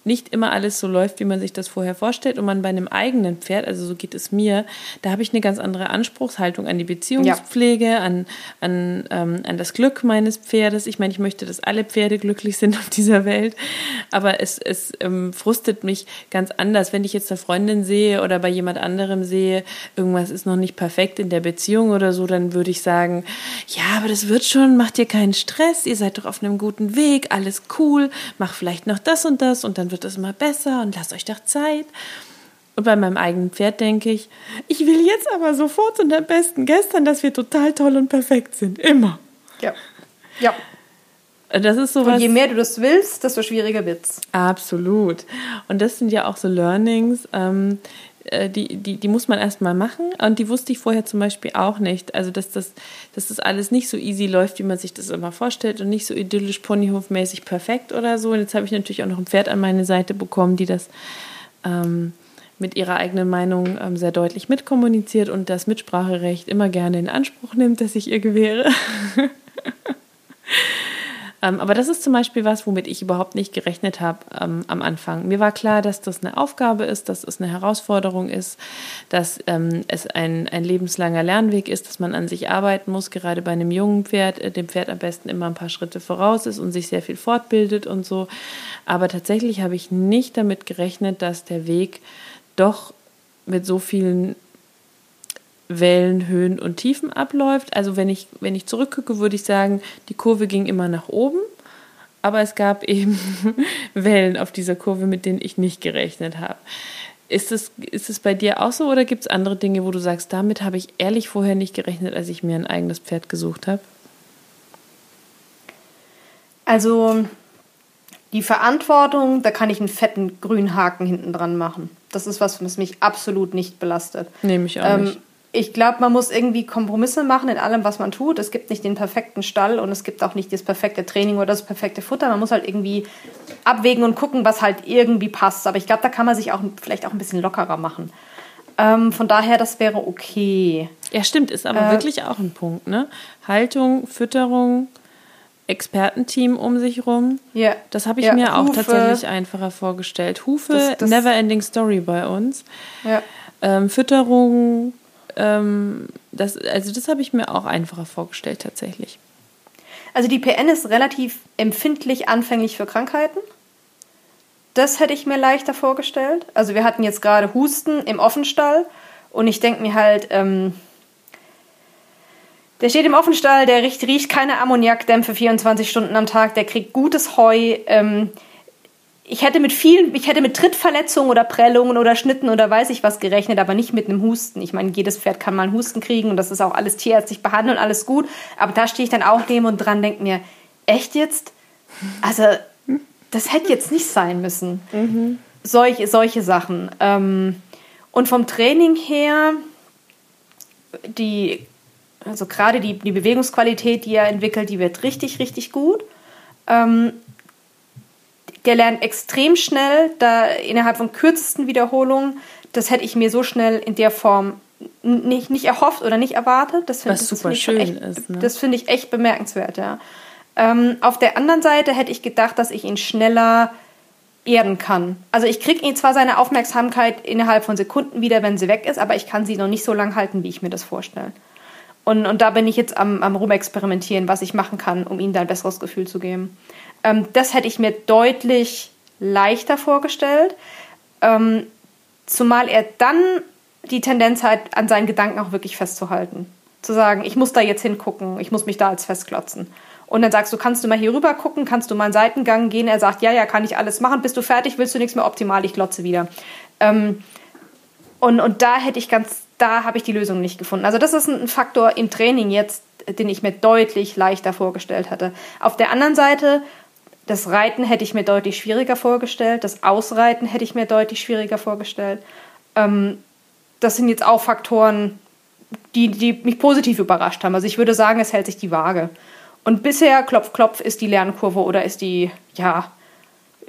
nicht immer alles so läuft, wie man sich das vorher vorstellt. Und man bei einem eigenen Pferd, also so geht es mir, da habe ich eine ganz andere Anspruchshaltung an die Beziehungspflege, ja. an, an, ähm, an das Glück meines Pferdes. Ich meine, ich möchte, dass alle Pferde glücklich sind auf dieser Welt, aber es, es ähm, frustet mich ganz anders, wenn ich jetzt eine Freundin sehe oder bei jemand anderem sehe, irgendwas ist noch nicht perfekt in der Beziehung oder so, dann würde ich sagen, ja, aber das wird schon, macht dir keinen Stress, ihr seid doch auf einem guten Weg, alles cool, mach vielleicht noch das und das und dann wird es immer besser und lasst euch doch Zeit. Und bei meinem eigenen Pferd denke ich, ich will jetzt aber sofort und am besten gestern, dass wir total toll und perfekt sind. Immer. Ja. Ja. Das ist sowas. Und je mehr du das willst, desto schwieriger wird's. Absolut. Und das sind ja auch so Learnings. Ähm, äh, die, die, die muss man erstmal machen. Und die wusste ich vorher zum Beispiel auch nicht. Also, dass das, dass das alles nicht so easy läuft, wie man sich das immer vorstellt und nicht so idyllisch ponyhofmäßig perfekt oder so. Und jetzt habe ich natürlich auch noch ein Pferd an meine Seite bekommen, die das ähm, mit ihrer eigenen Meinung ähm, sehr deutlich mitkommuniziert und das Mitspracherecht immer gerne in Anspruch nimmt, dass ich ihr gewähre. Ähm, aber das ist zum Beispiel was, womit ich überhaupt nicht gerechnet habe ähm, am Anfang. Mir war klar, dass das eine Aufgabe ist, dass es eine Herausforderung ist, dass ähm, es ein, ein lebenslanger Lernweg ist, dass man an sich arbeiten muss, gerade bei einem jungen Pferd, äh, dem Pferd am besten immer ein paar Schritte voraus ist und sich sehr viel fortbildet und so. Aber tatsächlich habe ich nicht damit gerechnet, dass der Weg doch mit so vielen Wellen, Höhen und Tiefen abläuft. Also wenn ich, wenn ich zurückgucke, würde ich sagen, die Kurve ging immer nach oben, aber es gab eben Wellen auf dieser Kurve, mit denen ich nicht gerechnet habe. Ist es, ist es bei dir auch so oder gibt es andere Dinge, wo du sagst, damit habe ich ehrlich vorher nicht gerechnet, als ich mir ein eigenes Pferd gesucht habe? Also die Verantwortung, da kann ich einen fetten grünen Haken hinten dran machen. Das ist was, was mich absolut nicht belastet. Nehme ich auch ähm, nicht ich glaube, man muss irgendwie Kompromisse machen in allem, was man tut. Es gibt nicht den perfekten Stall und es gibt auch nicht das perfekte Training oder das perfekte Futter. Man muss halt irgendwie abwägen und gucken, was halt irgendwie passt. Aber ich glaube, da kann man sich auch vielleicht auch ein bisschen lockerer machen. Ähm, von daher, das wäre okay. Ja, stimmt, ist aber äh, wirklich auch ein Punkt, ne? Haltung, Fütterung, Expertenteam um sich rum. Ja. Das habe ich ja, mir Hufe. auch tatsächlich einfacher vorgestellt. Hufe, das, das, never ending story bei uns. Ja. Ähm, Fütterung, ähm, das, also das habe ich mir auch einfacher vorgestellt tatsächlich. Also die PN ist relativ empfindlich anfänglich für Krankheiten. Das hätte ich mir leichter vorgestellt. Also wir hatten jetzt gerade Husten im Offenstall und ich denke mir halt, ähm, der steht im Offenstall, der riecht, riecht keine Ammoniakdämpfe 24 Stunden am Tag, der kriegt gutes Heu. Ähm, ich hätte mit vielen, ich hätte mit Trittverletzungen oder Prellungen oder Schnitten oder weiß ich was gerechnet, aber nicht mit einem Husten. Ich meine, jedes Pferd kann mal einen Husten kriegen und das ist auch alles tierärztlich behandelt und alles gut. Aber da stehe ich dann auch neben und dran, denke mir, echt jetzt? Also, das hätte jetzt nicht sein müssen. Mhm. Solche, solche Sachen. Ähm, und vom Training her, die, also gerade die, die Bewegungsqualität, die er entwickelt, die wird richtig, richtig gut. Der lernt extrem schnell, da innerhalb von kürzesten Wiederholungen. Das hätte ich mir so schnell in der Form nicht, nicht erhofft oder nicht erwartet. Das find, Was das super schön echt, ist. Ne? Das finde ich echt bemerkenswert, ja. Ähm, auf der anderen Seite hätte ich gedacht, dass ich ihn schneller erden kann. Also ich kriege ihn zwar seine Aufmerksamkeit innerhalb von Sekunden wieder, wenn sie weg ist, aber ich kann sie noch nicht so lang halten, wie ich mir das vorstelle. Und, und da bin ich jetzt am, am Rumexperimentieren, was ich machen kann, um ihm da ein besseres Gefühl zu geben. Ähm, das hätte ich mir deutlich leichter vorgestellt. Ähm, zumal er dann die Tendenz halt, an seinen Gedanken auch wirklich festzuhalten. Zu sagen, ich muss da jetzt hingucken, ich muss mich da als festklotzen. Und dann sagst du, kannst du mal hier rüber gucken, kannst du mal einen Seitengang gehen? Er sagt, ja, ja, kann ich alles machen. Bist du fertig? Willst du nichts mehr optimal? Ich glotze wieder. Ähm, und, und da hätte ich ganz, da habe ich die Lösung nicht gefunden. Also das ist ein Faktor im Training jetzt, den ich mir deutlich leichter vorgestellt hatte. Auf der anderen Seite, das Reiten hätte ich mir deutlich schwieriger vorgestellt, das Ausreiten hätte ich mir deutlich schwieriger vorgestellt. Ähm, das sind jetzt auch Faktoren, die, die mich positiv überrascht haben. Also ich würde sagen, es hält sich die Waage. Und bisher, klopf, klopf, ist die Lernkurve oder ist die, ja,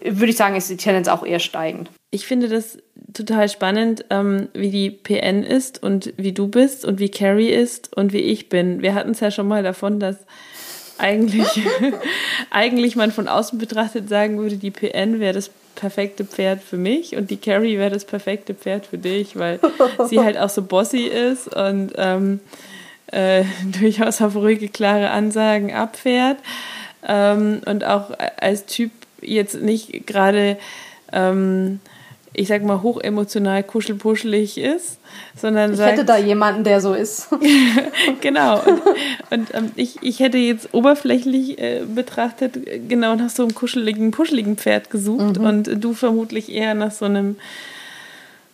würde ich sagen, ist die Tendenz auch eher steigend. Ich finde das total spannend, ähm, wie die PN ist und wie du bist und wie Carrie ist und wie ich bin. Wir hatten es ja schon mal davon, dass eigentlich, eigentlich man von außen betrachtet sagen würde, die PN wäre das perfekte Pferd für mich und die Carrie wäre das perfekte Pferd für dich, weil sie halt auch so bossy ist und ähm, äh, durchaus auf ruhige, klare Ansagen abfährt ähm, und auch als Typ jetzt nicht gerade ähm, ich sag mal, hochemotional kuschelpuschelig ist, sondern ich sagt, hätte da jemanden, der so ist. genau. Und, und ähm, ich, ich hätte jetzt oberflächlich äh, betrachtet genau nach so einem kuscheligen, puscheligen Pferd gesucht mhm. und du vermutlich eher nach so einem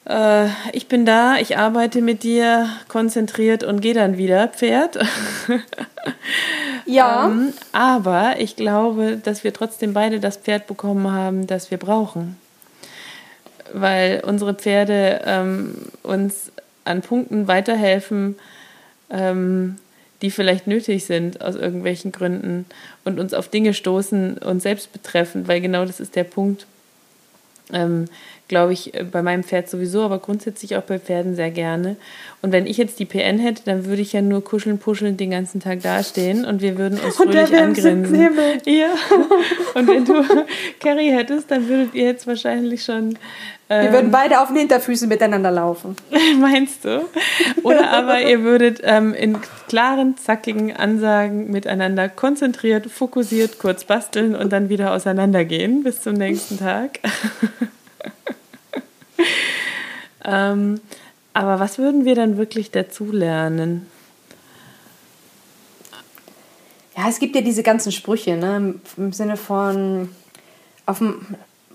äh, ich bin da, ich arbeite mit dir konzentriert und gehe dann wieder Pferd. ja. Ähm, aber ich glaube, dass wir trotzdem beide das Pferd bekommen haben, das wir brauchen weil unsere Pferde ähm, uns an Punkten weiterhelfen, ähm, die vielleicht nötig sind aus irgendwelchen Gründen und uns auf Dinge stoßen, uns selbst betreffen, weil genau das ist der Punkt. Ähm, glaube ich, äh, bei meinem Pferd sowieso, aber grundsätzlich auch bei Pferden sehr gerne. Und wenn ich jetzt die PN hätte, dann würde ich ja nur kuscheln, puscheln den ganzen Tag dastehen und wir würden uns fröhlich angrinsen. Ja. Und wenn du Carrie hättest, dann würdet ihr jetzt wahrscheinlich schon. Ähm, wir würden beide auf den Hinterfüßen miteinander laufen. Meinst du? Oder aber ihr würdet ähm, in klaren, zackigen Ansagen miteinander konzentriert, fokussiert, kurz basteln und dann wieder auseinandergehen bis zum nächsten Tag. ähm, aber was würden wir dann wirklich dazu lernen? Ja, es gibt ja diese ganzen Sprüche, ne? Im Sinne von auf dem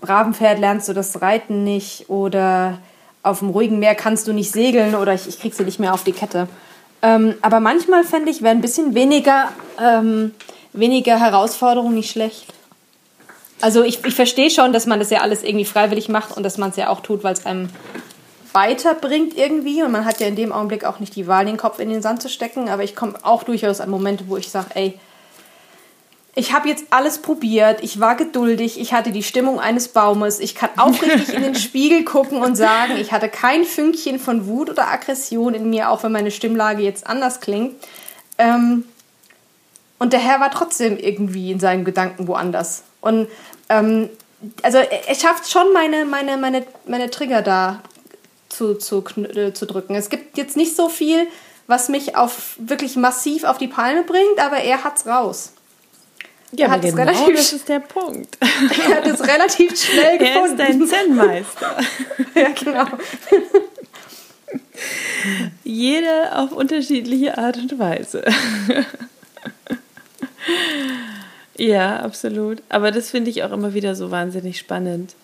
Rabenpferd lernst du das Reiten nicht oder auf dem ruhigen Meer kannst du nicht segeln oder ich, ich krieg sie nicht mehr auf die Kette. Ähm, aber manchmal fände ich, wäre ein bisschen weniger, ähm, weniger Herausforderung nicht schlecht. Also ich, ich verstehe schon, dass man das ja alles irgendwie freiwillig macht und dass man es ja auch tut, weil es einem weiterbringt irgendwie. Und man hat ja in dem Augenblick auch nicht die Wahl, den Kopf in den Sand zu stecken. Aber ich komme auch durchaus an Momente, wo ich sage, ey, ich habe jetzt alles probiert, ich war geduldig, ich hatte die Stimmung eines Baumes, ich kann aufrichtig in den Spiegel gucken und sagen, ich hatte kein Fünkchen von Wut oder Aggression in mir, auch wenn meine Stimmlage jetzt anders klingt. Ähm, und der Herr war trotzdem irgendwie in seinen Gedanken woanders. Und ähm, also er schafft schon meine, meine, meine, meine Trigger da zu, zu, äh, zu drücken. Es gibt jetzt nicht so viel, was mich auf wirklich massiv auf die Palme bringt, aber er hat's raus. Ja, er hat genau, relativ, das ist der Punkt. er hat es relativ schnell gefunden. Er ist ein Zen-Meister. ja, genau. Jeder auf unterschiedliche Art und Weise. Ja, absolut. Aber das finde ich auch immer wieder so wahnsinnig spannend.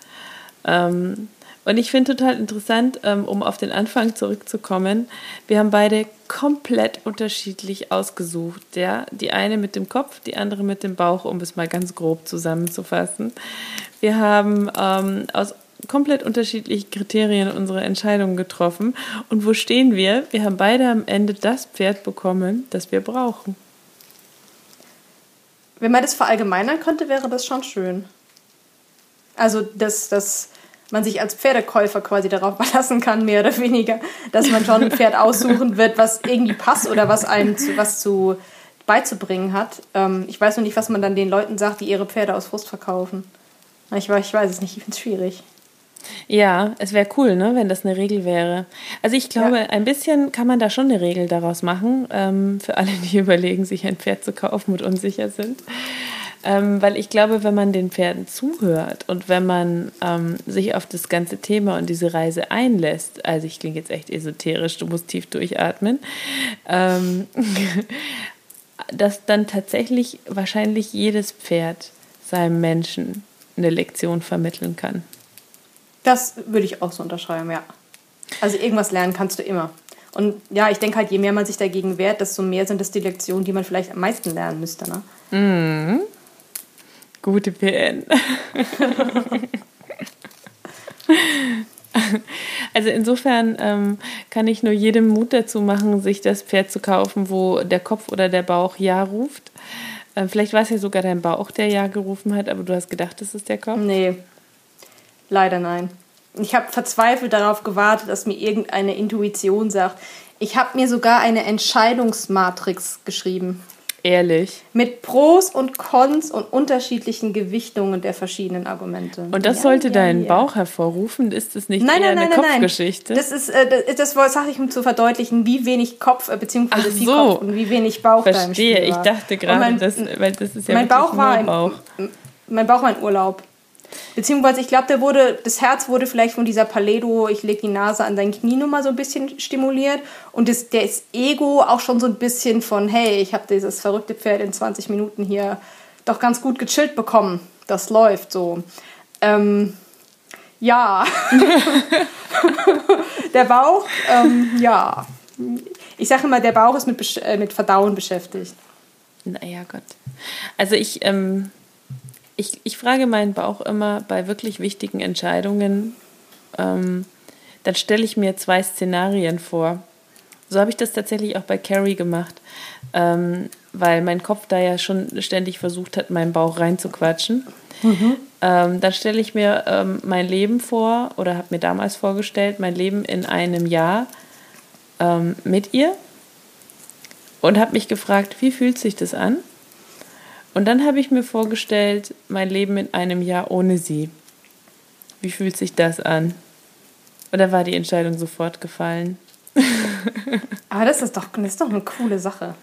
Ähm, und ich finde total interessant, ähm, um auf den Anfang zurückzukommen. Wir haben beide komplett unterschiedlich ausgesucht. Ja? Die eine mit dem Kopf, die andere mit dem Bauch, um es mal ganz grob zusammenzufassen. Wir haben ähm, aus komplett unterschiedlichen Kriterien unsere Entscheidungen getroffen. Und wo stehen wir? Wir haben beide am Ende das Pferd bekommen, das wir brauchen. Wenn man das verallgemeinern könnte, wäre das schon schön. Also, dass, dass man sich als Pferdekäufer quasi darauf verlassen kann, mehr oder weniger, dass man schon ein Pferd aussuchen wird, was irgendwie passt oder was einem zu, was zu beizubringen hat. Ähm, ich weiß noch nicht, was man dann den Leuten sagt, die ihre Pferde aus Frust verkaufen. Ich, ich weiß es nicht, ich finde es schwierig. Ja, es wäre cool, ne, wenn das eine Regel wäre. Also ich glaube, ja. ein bisschen kann man da schon eine Regel daraus machen, ähm, für alle, die überlegen, sich ein Pferd zu kaufen und unsicher sind. Ähm, weil ich glaube, wenn man den Pferden zuhört und wenn man ähm, sich auf das ganze Thema und diese Reise einlässt, also ich klinge jetzt echt esoterisch, du musst tief durchatmen, ähm, dass dann tatsächlich wahrscheinlich jedes Pferd seinem Menschen eine Lektion vermitteln kann. Das würde ich auch so unterschreiben, ja. Also irgendwas lernen kannst du immer. Und ja, ich denke halt, je mehr man sich dagegen wehrt, desto mehr sind das die Lektionen, die man vielleicht am meisten lernen müsste. Ne? Mhm. Gute PN. also insofern ähm, kann ich nur jedem Mut dazu machen, sich das Pferd zu kaufen, wo der Kopf oder der Bauch Ja ruft. Ähm, vielleicht war es ja sogar dein Bauch, der Ja gerufen hat, aber du hast gedacht, das ist der Kopf? Nee, leider nein. Ich habe verzweifelt darauf gewartet, dass mir irgendeine Intuition sagt. Ich habe mir sogar eine Entscheidungsmatrix geschrieben. Ehrlich. Mit Pros und Cons und unterschiedlichen Gewichtungen der verschiedenen Argumente. Und das ja, sollte ja, deinen ja. Bauch hervorrufen? Ist das nicht nein, eher nein, eine nein, Kopfgeschichte? Das ist, äh, das, das sage ich, um zu verdeutlichen, wie wenig Kopf, äh, beziehungsweise Ach viel so. Kopf und wie wenig Bauch Verstehe. da im Spiel war. Ich dachte gerade, das, weil das ist ja mein Bauch war Bauch. mein Bauch war in Urlaub. Beziehungsweise, ich glaube, wurde, das Herz wurde vielleicht von dieser Paledo, ich lege die Nase an dein Knie nochmal so ein bisschen stimuliert. Und das, der Ego auch schon so ein bisschen von, hey, ich habe dieses verrückte Pferd in 20 Minuten hier doch ganz gut gechillt bekommen. Das läuft so. Ähm, ja. der Bauch, ähm, ja. Ich sage immer, der Bauch ist mit, äh, mit Verdauen beschäftigt. Naja, Gott. Also ich, ähm, ich, ich frage meinen Bauch immer bei wirklich wichtigen Entscheidungen, ähm, dann stelle ich mir zwei Szenarien vor. So habe ich das tatsächlich auch bei Carrie gemacht, ähm, weil mein Kopf da ja schon ständig versucht hat, meinen Bauch reinzuquatschen. Mhm. Ähm, dann stelle ich mir ähm, mein Leben vor oder habe mir damals vorgestellt, mein Leben in einem Jahr ähm, mit ihr und habe mich gefragt, wie fühlt sich das an? Und dann habe ich mir vorgestellt, mein Leben in einem Jahr ohne sie. Wie fühlt sich das an? Da war die Entscheidung sofort gefallen. Aber das ist, doch, das ist doch eine coole Sache.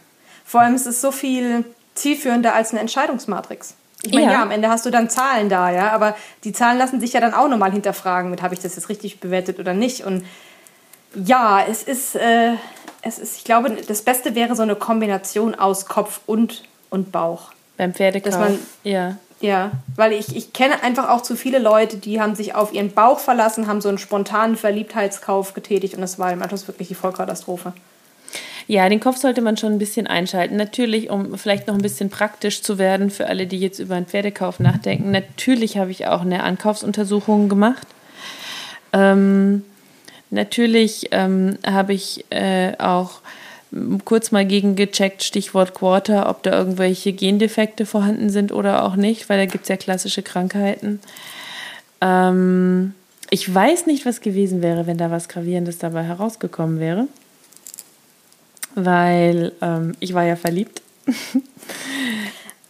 Vor allem ist es so viel zielführender als eine Entscheidungsmatrix. Ich meine, ja. ja. am Ende hast du dann Zahlen da, ja, aber die Zahlen lassen sich ja dann auch nochmal hinterfragen, mit habe ich das jetzt richtig bewertet oder nicht. Und ja, es ist, äh, es ist, ich glaube, das Beste wäre so eine Kombination aus Kopf und, und Bauch. Beim Pferdekauf. Dass man, ja. Ja, weil ich, ich kenne einfach auch zu viele Leute, die haben sich auf ihren Bauch verlassen, haben so einen spontanen Verliebtheitskauf getätigt und das war im Anschluss wirklich die Vollkatastrophe. Ja, den Kopf sollte man schon ein bisschen einschalten. Natürlich, um vielleicht noch ein bisschen praktisch zu werden für alle, die jetzt über einen Pferdekauf nachdenken. Natürlich habe ich auch eine Ankaufsuntersuchung gemacht. Ähm, natürlich ähm, habe ich äh, auch kurz mal gegengecheckt, Stichwort Quarter, ob da irgendwelche Gendefekte vorhanden sind oder auch nicht, weil da gibt es ja klassische Krankheiten. Ähm, ich weiß nicht, was gewesen wäre, wenn da was Gravierendes dabei herausgekommen wäre, weil ähm, ich war ja verliebt.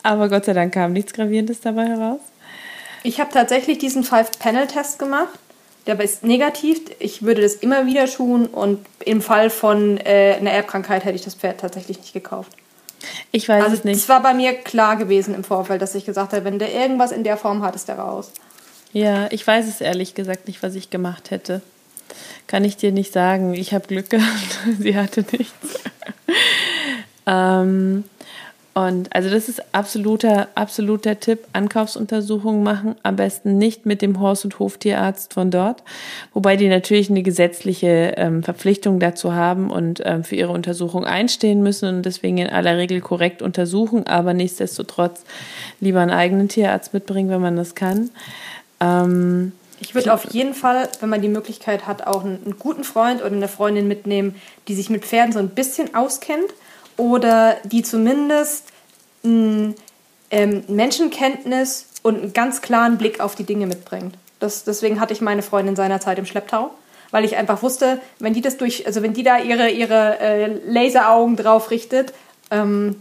Aber Gott sei Dank kam nichts Gravierendes dabei heraus. Ich habe tatsächlich diesen Five-Panel-Test gemacht der ist negativ. Ich würde das immer wieder tun und im Fall von äh, einer Erbkrankheit hätte ich das Pferd tatsächlich nicht gekauft. Ich weiß also, es nicht. Es war bei mir klar gewesen im Vorfeld, dass ich gesagt habe, wenn der irgendwas in der Form hat, ist der raus. Ja, ich weiß es ehrlich gesagt nicht, was ich gemacht hätte. Kann ich dir nicht sagen. Ich habe Glück gehabt. Sie hatte nichts. ähm, und also das ist absoluter, absoluter Tipp. Ankaufsuntersuchungen machen, am besten nicht mit dem Horst- und Hoftierarzt von dort, wobei die natürlich eine gesetzliche ähm, Verpflichtung dazu haben und ähm, für ihre Untersuchung einstehen müssen und deswegen in aller Regel korrekt untersuchen, aber nichtsdestotrotz lieber einen eigenen Tierarzt mitbringen, wenn man das kann. Ähm, ich würde auf jeden Fall, wenn man die Möglichkeit hat, auch einen, einen guten Freund oder eine Freundin mitnehmen, die sich mit Pferden so ein bisschen auskennt oder die zumindest ein, ähm, Menschenkenntnis und einen ganz klaren Blick auf die Dinge mitbringt. Das, deswegen hatte ich meine Freundin seinerzeit im Schlepptau, weil ich einfach wusste, wenn die das durch, also wenn die da ihre, ihre äh, Laseraugen drauf richtet ähm,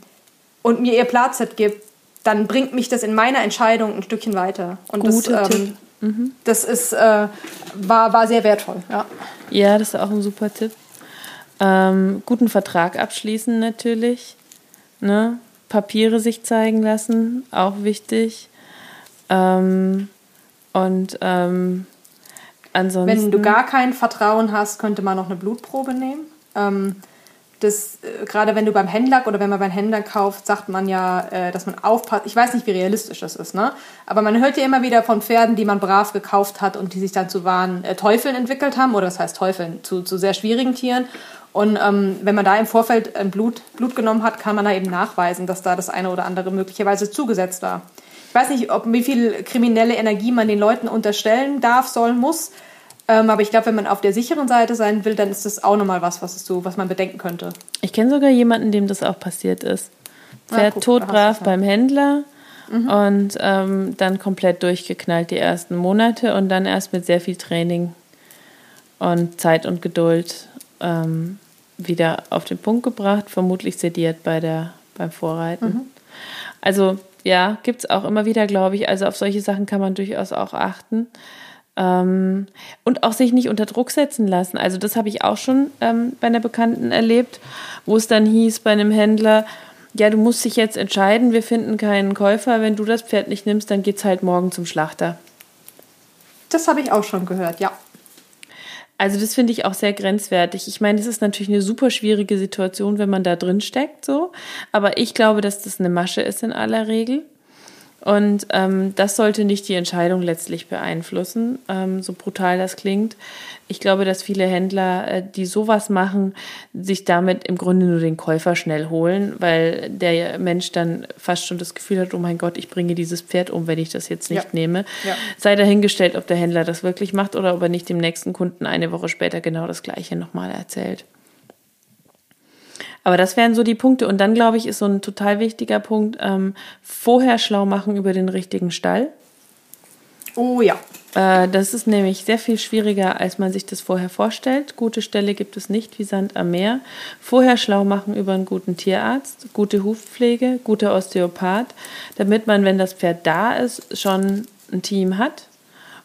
und mir ihr Platzset gibt, dann bringt mich das in meiner Entscheidung ein Stückchen weiter. Und Gute das, ähm, mhm. das ist, äh, war, war sehr wertvoll. Ja. ja, das ist auch ein super Tipp. Ähm, guten Vertrag abschließen natürlich. Ne? Papiere sich zeigen lassen, auch wichtig. Ähm, und ähm, ansonsten. Wenn du gar kein Vertrauen hast, könnte man noch eine Blutprobe nehmen. Ähm, das, äh, gerade wenn du beim Händler oder wenn man beim Händler kauft, sagt man ja, äh, dass man aufpasst. Ich weiß nicht, wie realistisch das ist, ne? Aber man hört ja immer wieder von Pferden, die man brav gekauft hat und die sich dann zu wahren äh, Teufeln entwickelt haben, oder das heißt Teufeln, zu, zu sehr schwierigen Tieren. Und ähm, wenn man da im Vorfeld ein Blut, Blut genommen hat, kann man da eben nachweisen, dass da das eine oder andere möglicherweise zugesetzt war. Ich weiß nicht, ob wie viel kriminelle Energie man den Leuten unterstellen darf, soll, muss. Ähm, aber ich glaube, wenn man auf der sicheren Seite sein will, dann ist das auch nochmal was, was, so, was man bedenken könnte. Ich kenne sogar jemanden, dem das auch passiert ist. Pferd ah, todbrav beim Händler mhm. und ähm, dann komplett durchgeknallt die ersten Monate und dann erst mit sehr viel Training und Zeit und Geduld ähm, wieder auf den Punkt gebracht, vermutlich sediert bei der, beim Vorreiten. Mhm. Also ja, gibt es auch immer wieder, glaube ich. Also auf solche Sachen kann man durchaus auch achten. Ähm, und auch sich nicht unter Druck setzen lassen. Also das habe ich auch schon ähm, bei einer Bekannten erlebt, wo es dann hieß bei einem Händler, ja, du musst dich jetzt entscheiden, wir finden keinen Käufer, wenn du das Pferd nicht nimmst, dann geht es halt morgen zum Schlachter. Das habe ich auch schon gehört, ja. Also das finde ich auch sehr grenzwertig. Ich meine, es ist natürlich eine super schwierige Situation, wenn man da drin steckt, so. Aber ich glaube, dass das eine Masche ist in aller Regel. Und ähm, das sollte nicht die Entscheidung letztlich beeinflussen, ähm, so brutal das klingt. Ich glaube, dass viele Händler, äh, die sowas machen, sich damit im Grunde nur den Käufer schnell holen, weil der Mensch dann fast schon das Gefühl hat, oh mein Gott, ich bringe dieses Pferd um, wenn ich das jetzt nicht ja. nehme. Ja. Sei dahingestellt, ob der Händler das wirklich macht oder ob er nicht dem nächsten Kunden eine Woche später genau das gleiche nochmal erzählt. Aber das wären so die Punkte. Und dann, glaube ich, ist so ein total wichtiger Punkt, ähm, vorher schlau machen über den richtigen Stall. Oh ja. Äh, das ist nämlich sehr viel schwieriger, als man sich das vorher vorstellt. Gute Ställe gibt es nicht wie Sand am Meer. Vorher schlau machen über einen guten Tierarzt, gute Hufpflege, guter Osteopath, damit man, wenn das Pferd da ist, schon ein Team hat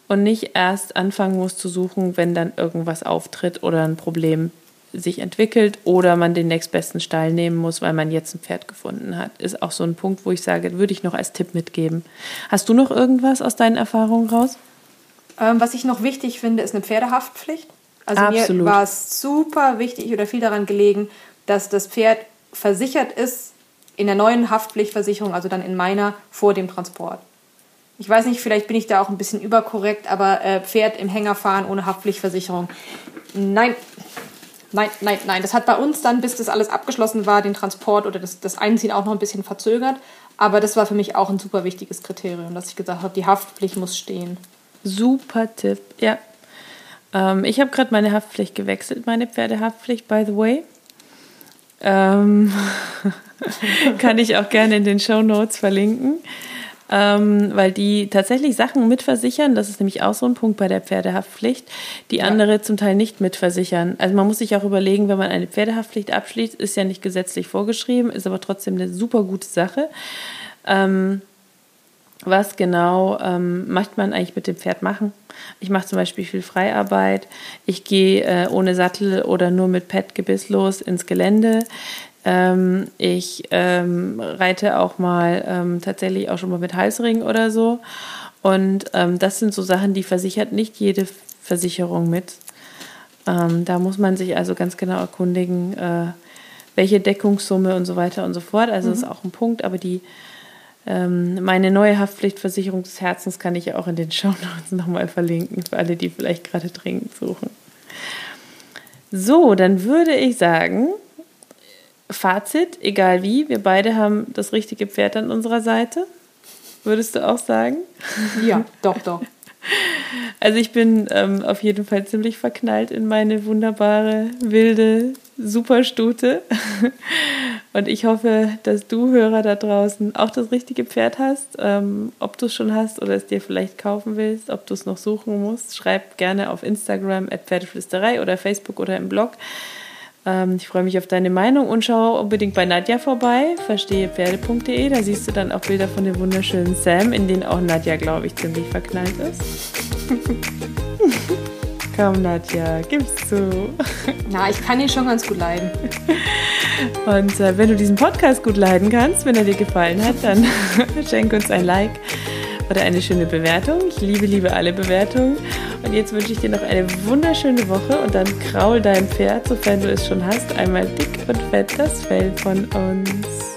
und nicht erst anfangen muss zu suchen, wenn dann irgendwas auftritt oder ein Problem sich entwickelt oder man den nächstbesten Stall nehmen muss, weil man jetzt ein Pferd gefunden hat. Ist auch so ein Punkt, wo ich sage, würde ich noch als Tipp mitgeben. Hast du noch irgendwas aus deinen Erfahrungen raus? Ähm, was ich noch wichtig finde, ist eine Pferdehaftpflicht. Also Absolut. mir war es super wichtig oder viel daran gelegen, dass das Pferd versichert ist in der neuen Haftpflichtversicherung, also dann in meiner, vor dem Transport. Ich weiß nicht, vielleicht bin ich da auch ein bisschen überkorrekt, aber äh, Pferd im Hänger fahren ohne Haftpflichtversicherung. Nein, Nein, nein, nein. Das hat bei uns dann, bis das alles abgeschlossen war, den Transport oder das, das Einziehen auch noch ein bisschen verzögert. Aber das war für mich auch ein super wichtiges Kriterium, dass ich gesagt habe, die Haftpflicht muss stehen. Super Tipp, ja. Ähm, ich habe gerade meine Haftpflicht gewechselt, meine Pferdehaftpflicht, by the way. Ähm, kann ich auch gerne in den Show Notes verlinken ähm, weil die tatsächlich Sachen mitversichern. Das ist nämlich auch so ein Punkt bei der Pferdehaftpflicht, die ja. andere zum Teil nicht mitversichern. Also man muss sich auch überlegen, wenn man eine Pferdehaftpflicht abschließt, ist ja nicht gesetzlich vorgeschrieben, ist aber trotzdem eine super gute Sache. Ähm, was genau ähm, möchte man eigentlich mit dem Pferd machen? Ich mache zum Beispiel viel Freiarbeit. Ich gehe äh, ohne Sattel oder nur mit Pet gebisslos ins Gelände. Ähm, ich ähm, reite auch mal ähm, tatsächlich auch schon mal mit Halsring oder so. Und ähm, das sind so Sachen, die versichert nicht jede Versicherung mit. Ähm, da muss man sich also ganz genau erkundigen, äh, welche Deckungssumme und so weiter und so fort. Also mhm. ist auch ein Punkt, aber die ähm, meine neue Haftpflichtversicherung des Herzens kann ich ja auch in den Show Notes nochmal verlinken, für alle, die vielleicht gerade dringend suchen. So, dann würde ich sagen, Fazit, egal wie, wir beide haben das richtige Pferd an unserer Seite. Würdest du auch sagen? Ja, doch, doch. Also ich bin ähm, auf jeden Fall ziemlich verknallt in meine wunderbare, wilde Superstute. Und ich hoffe, dass du, Hörer da draußen, auch das richtige Pferd hast. Ähm, ob du es schon hast oder es dir vielleicht kaufen willst, ob du es noch suchen musst, schreib gerne auf Instagram at Pferdeflüsterei oder Facebook oder im Blog. Ähm, ich freue mich auf deine Meinung und schau unbedingt bei Nadja vorbei, verstehepferde.de. Da siehst du dann auch Bilder von dem wunderschönen Sam, in denen auch Nadja, glaube ich, ziemlich verknallt ist. komm Nadja, gib's zu. Na, ich kann ihn schon ganz gut leiden. Und äh, wenn du diesen Podcast gut leiden kannst, wenn er dir gefallen hat, dann schenk uns ein Like oder eine schöne Bewertung. Ich liebe, liebe alle Bewertungen. Und jetzt wünsche ich dir noch eine wunderschöne Woche und dann kraul dein Pferd, sofern du es schon hast, einmal dick und fett das Fell von uns.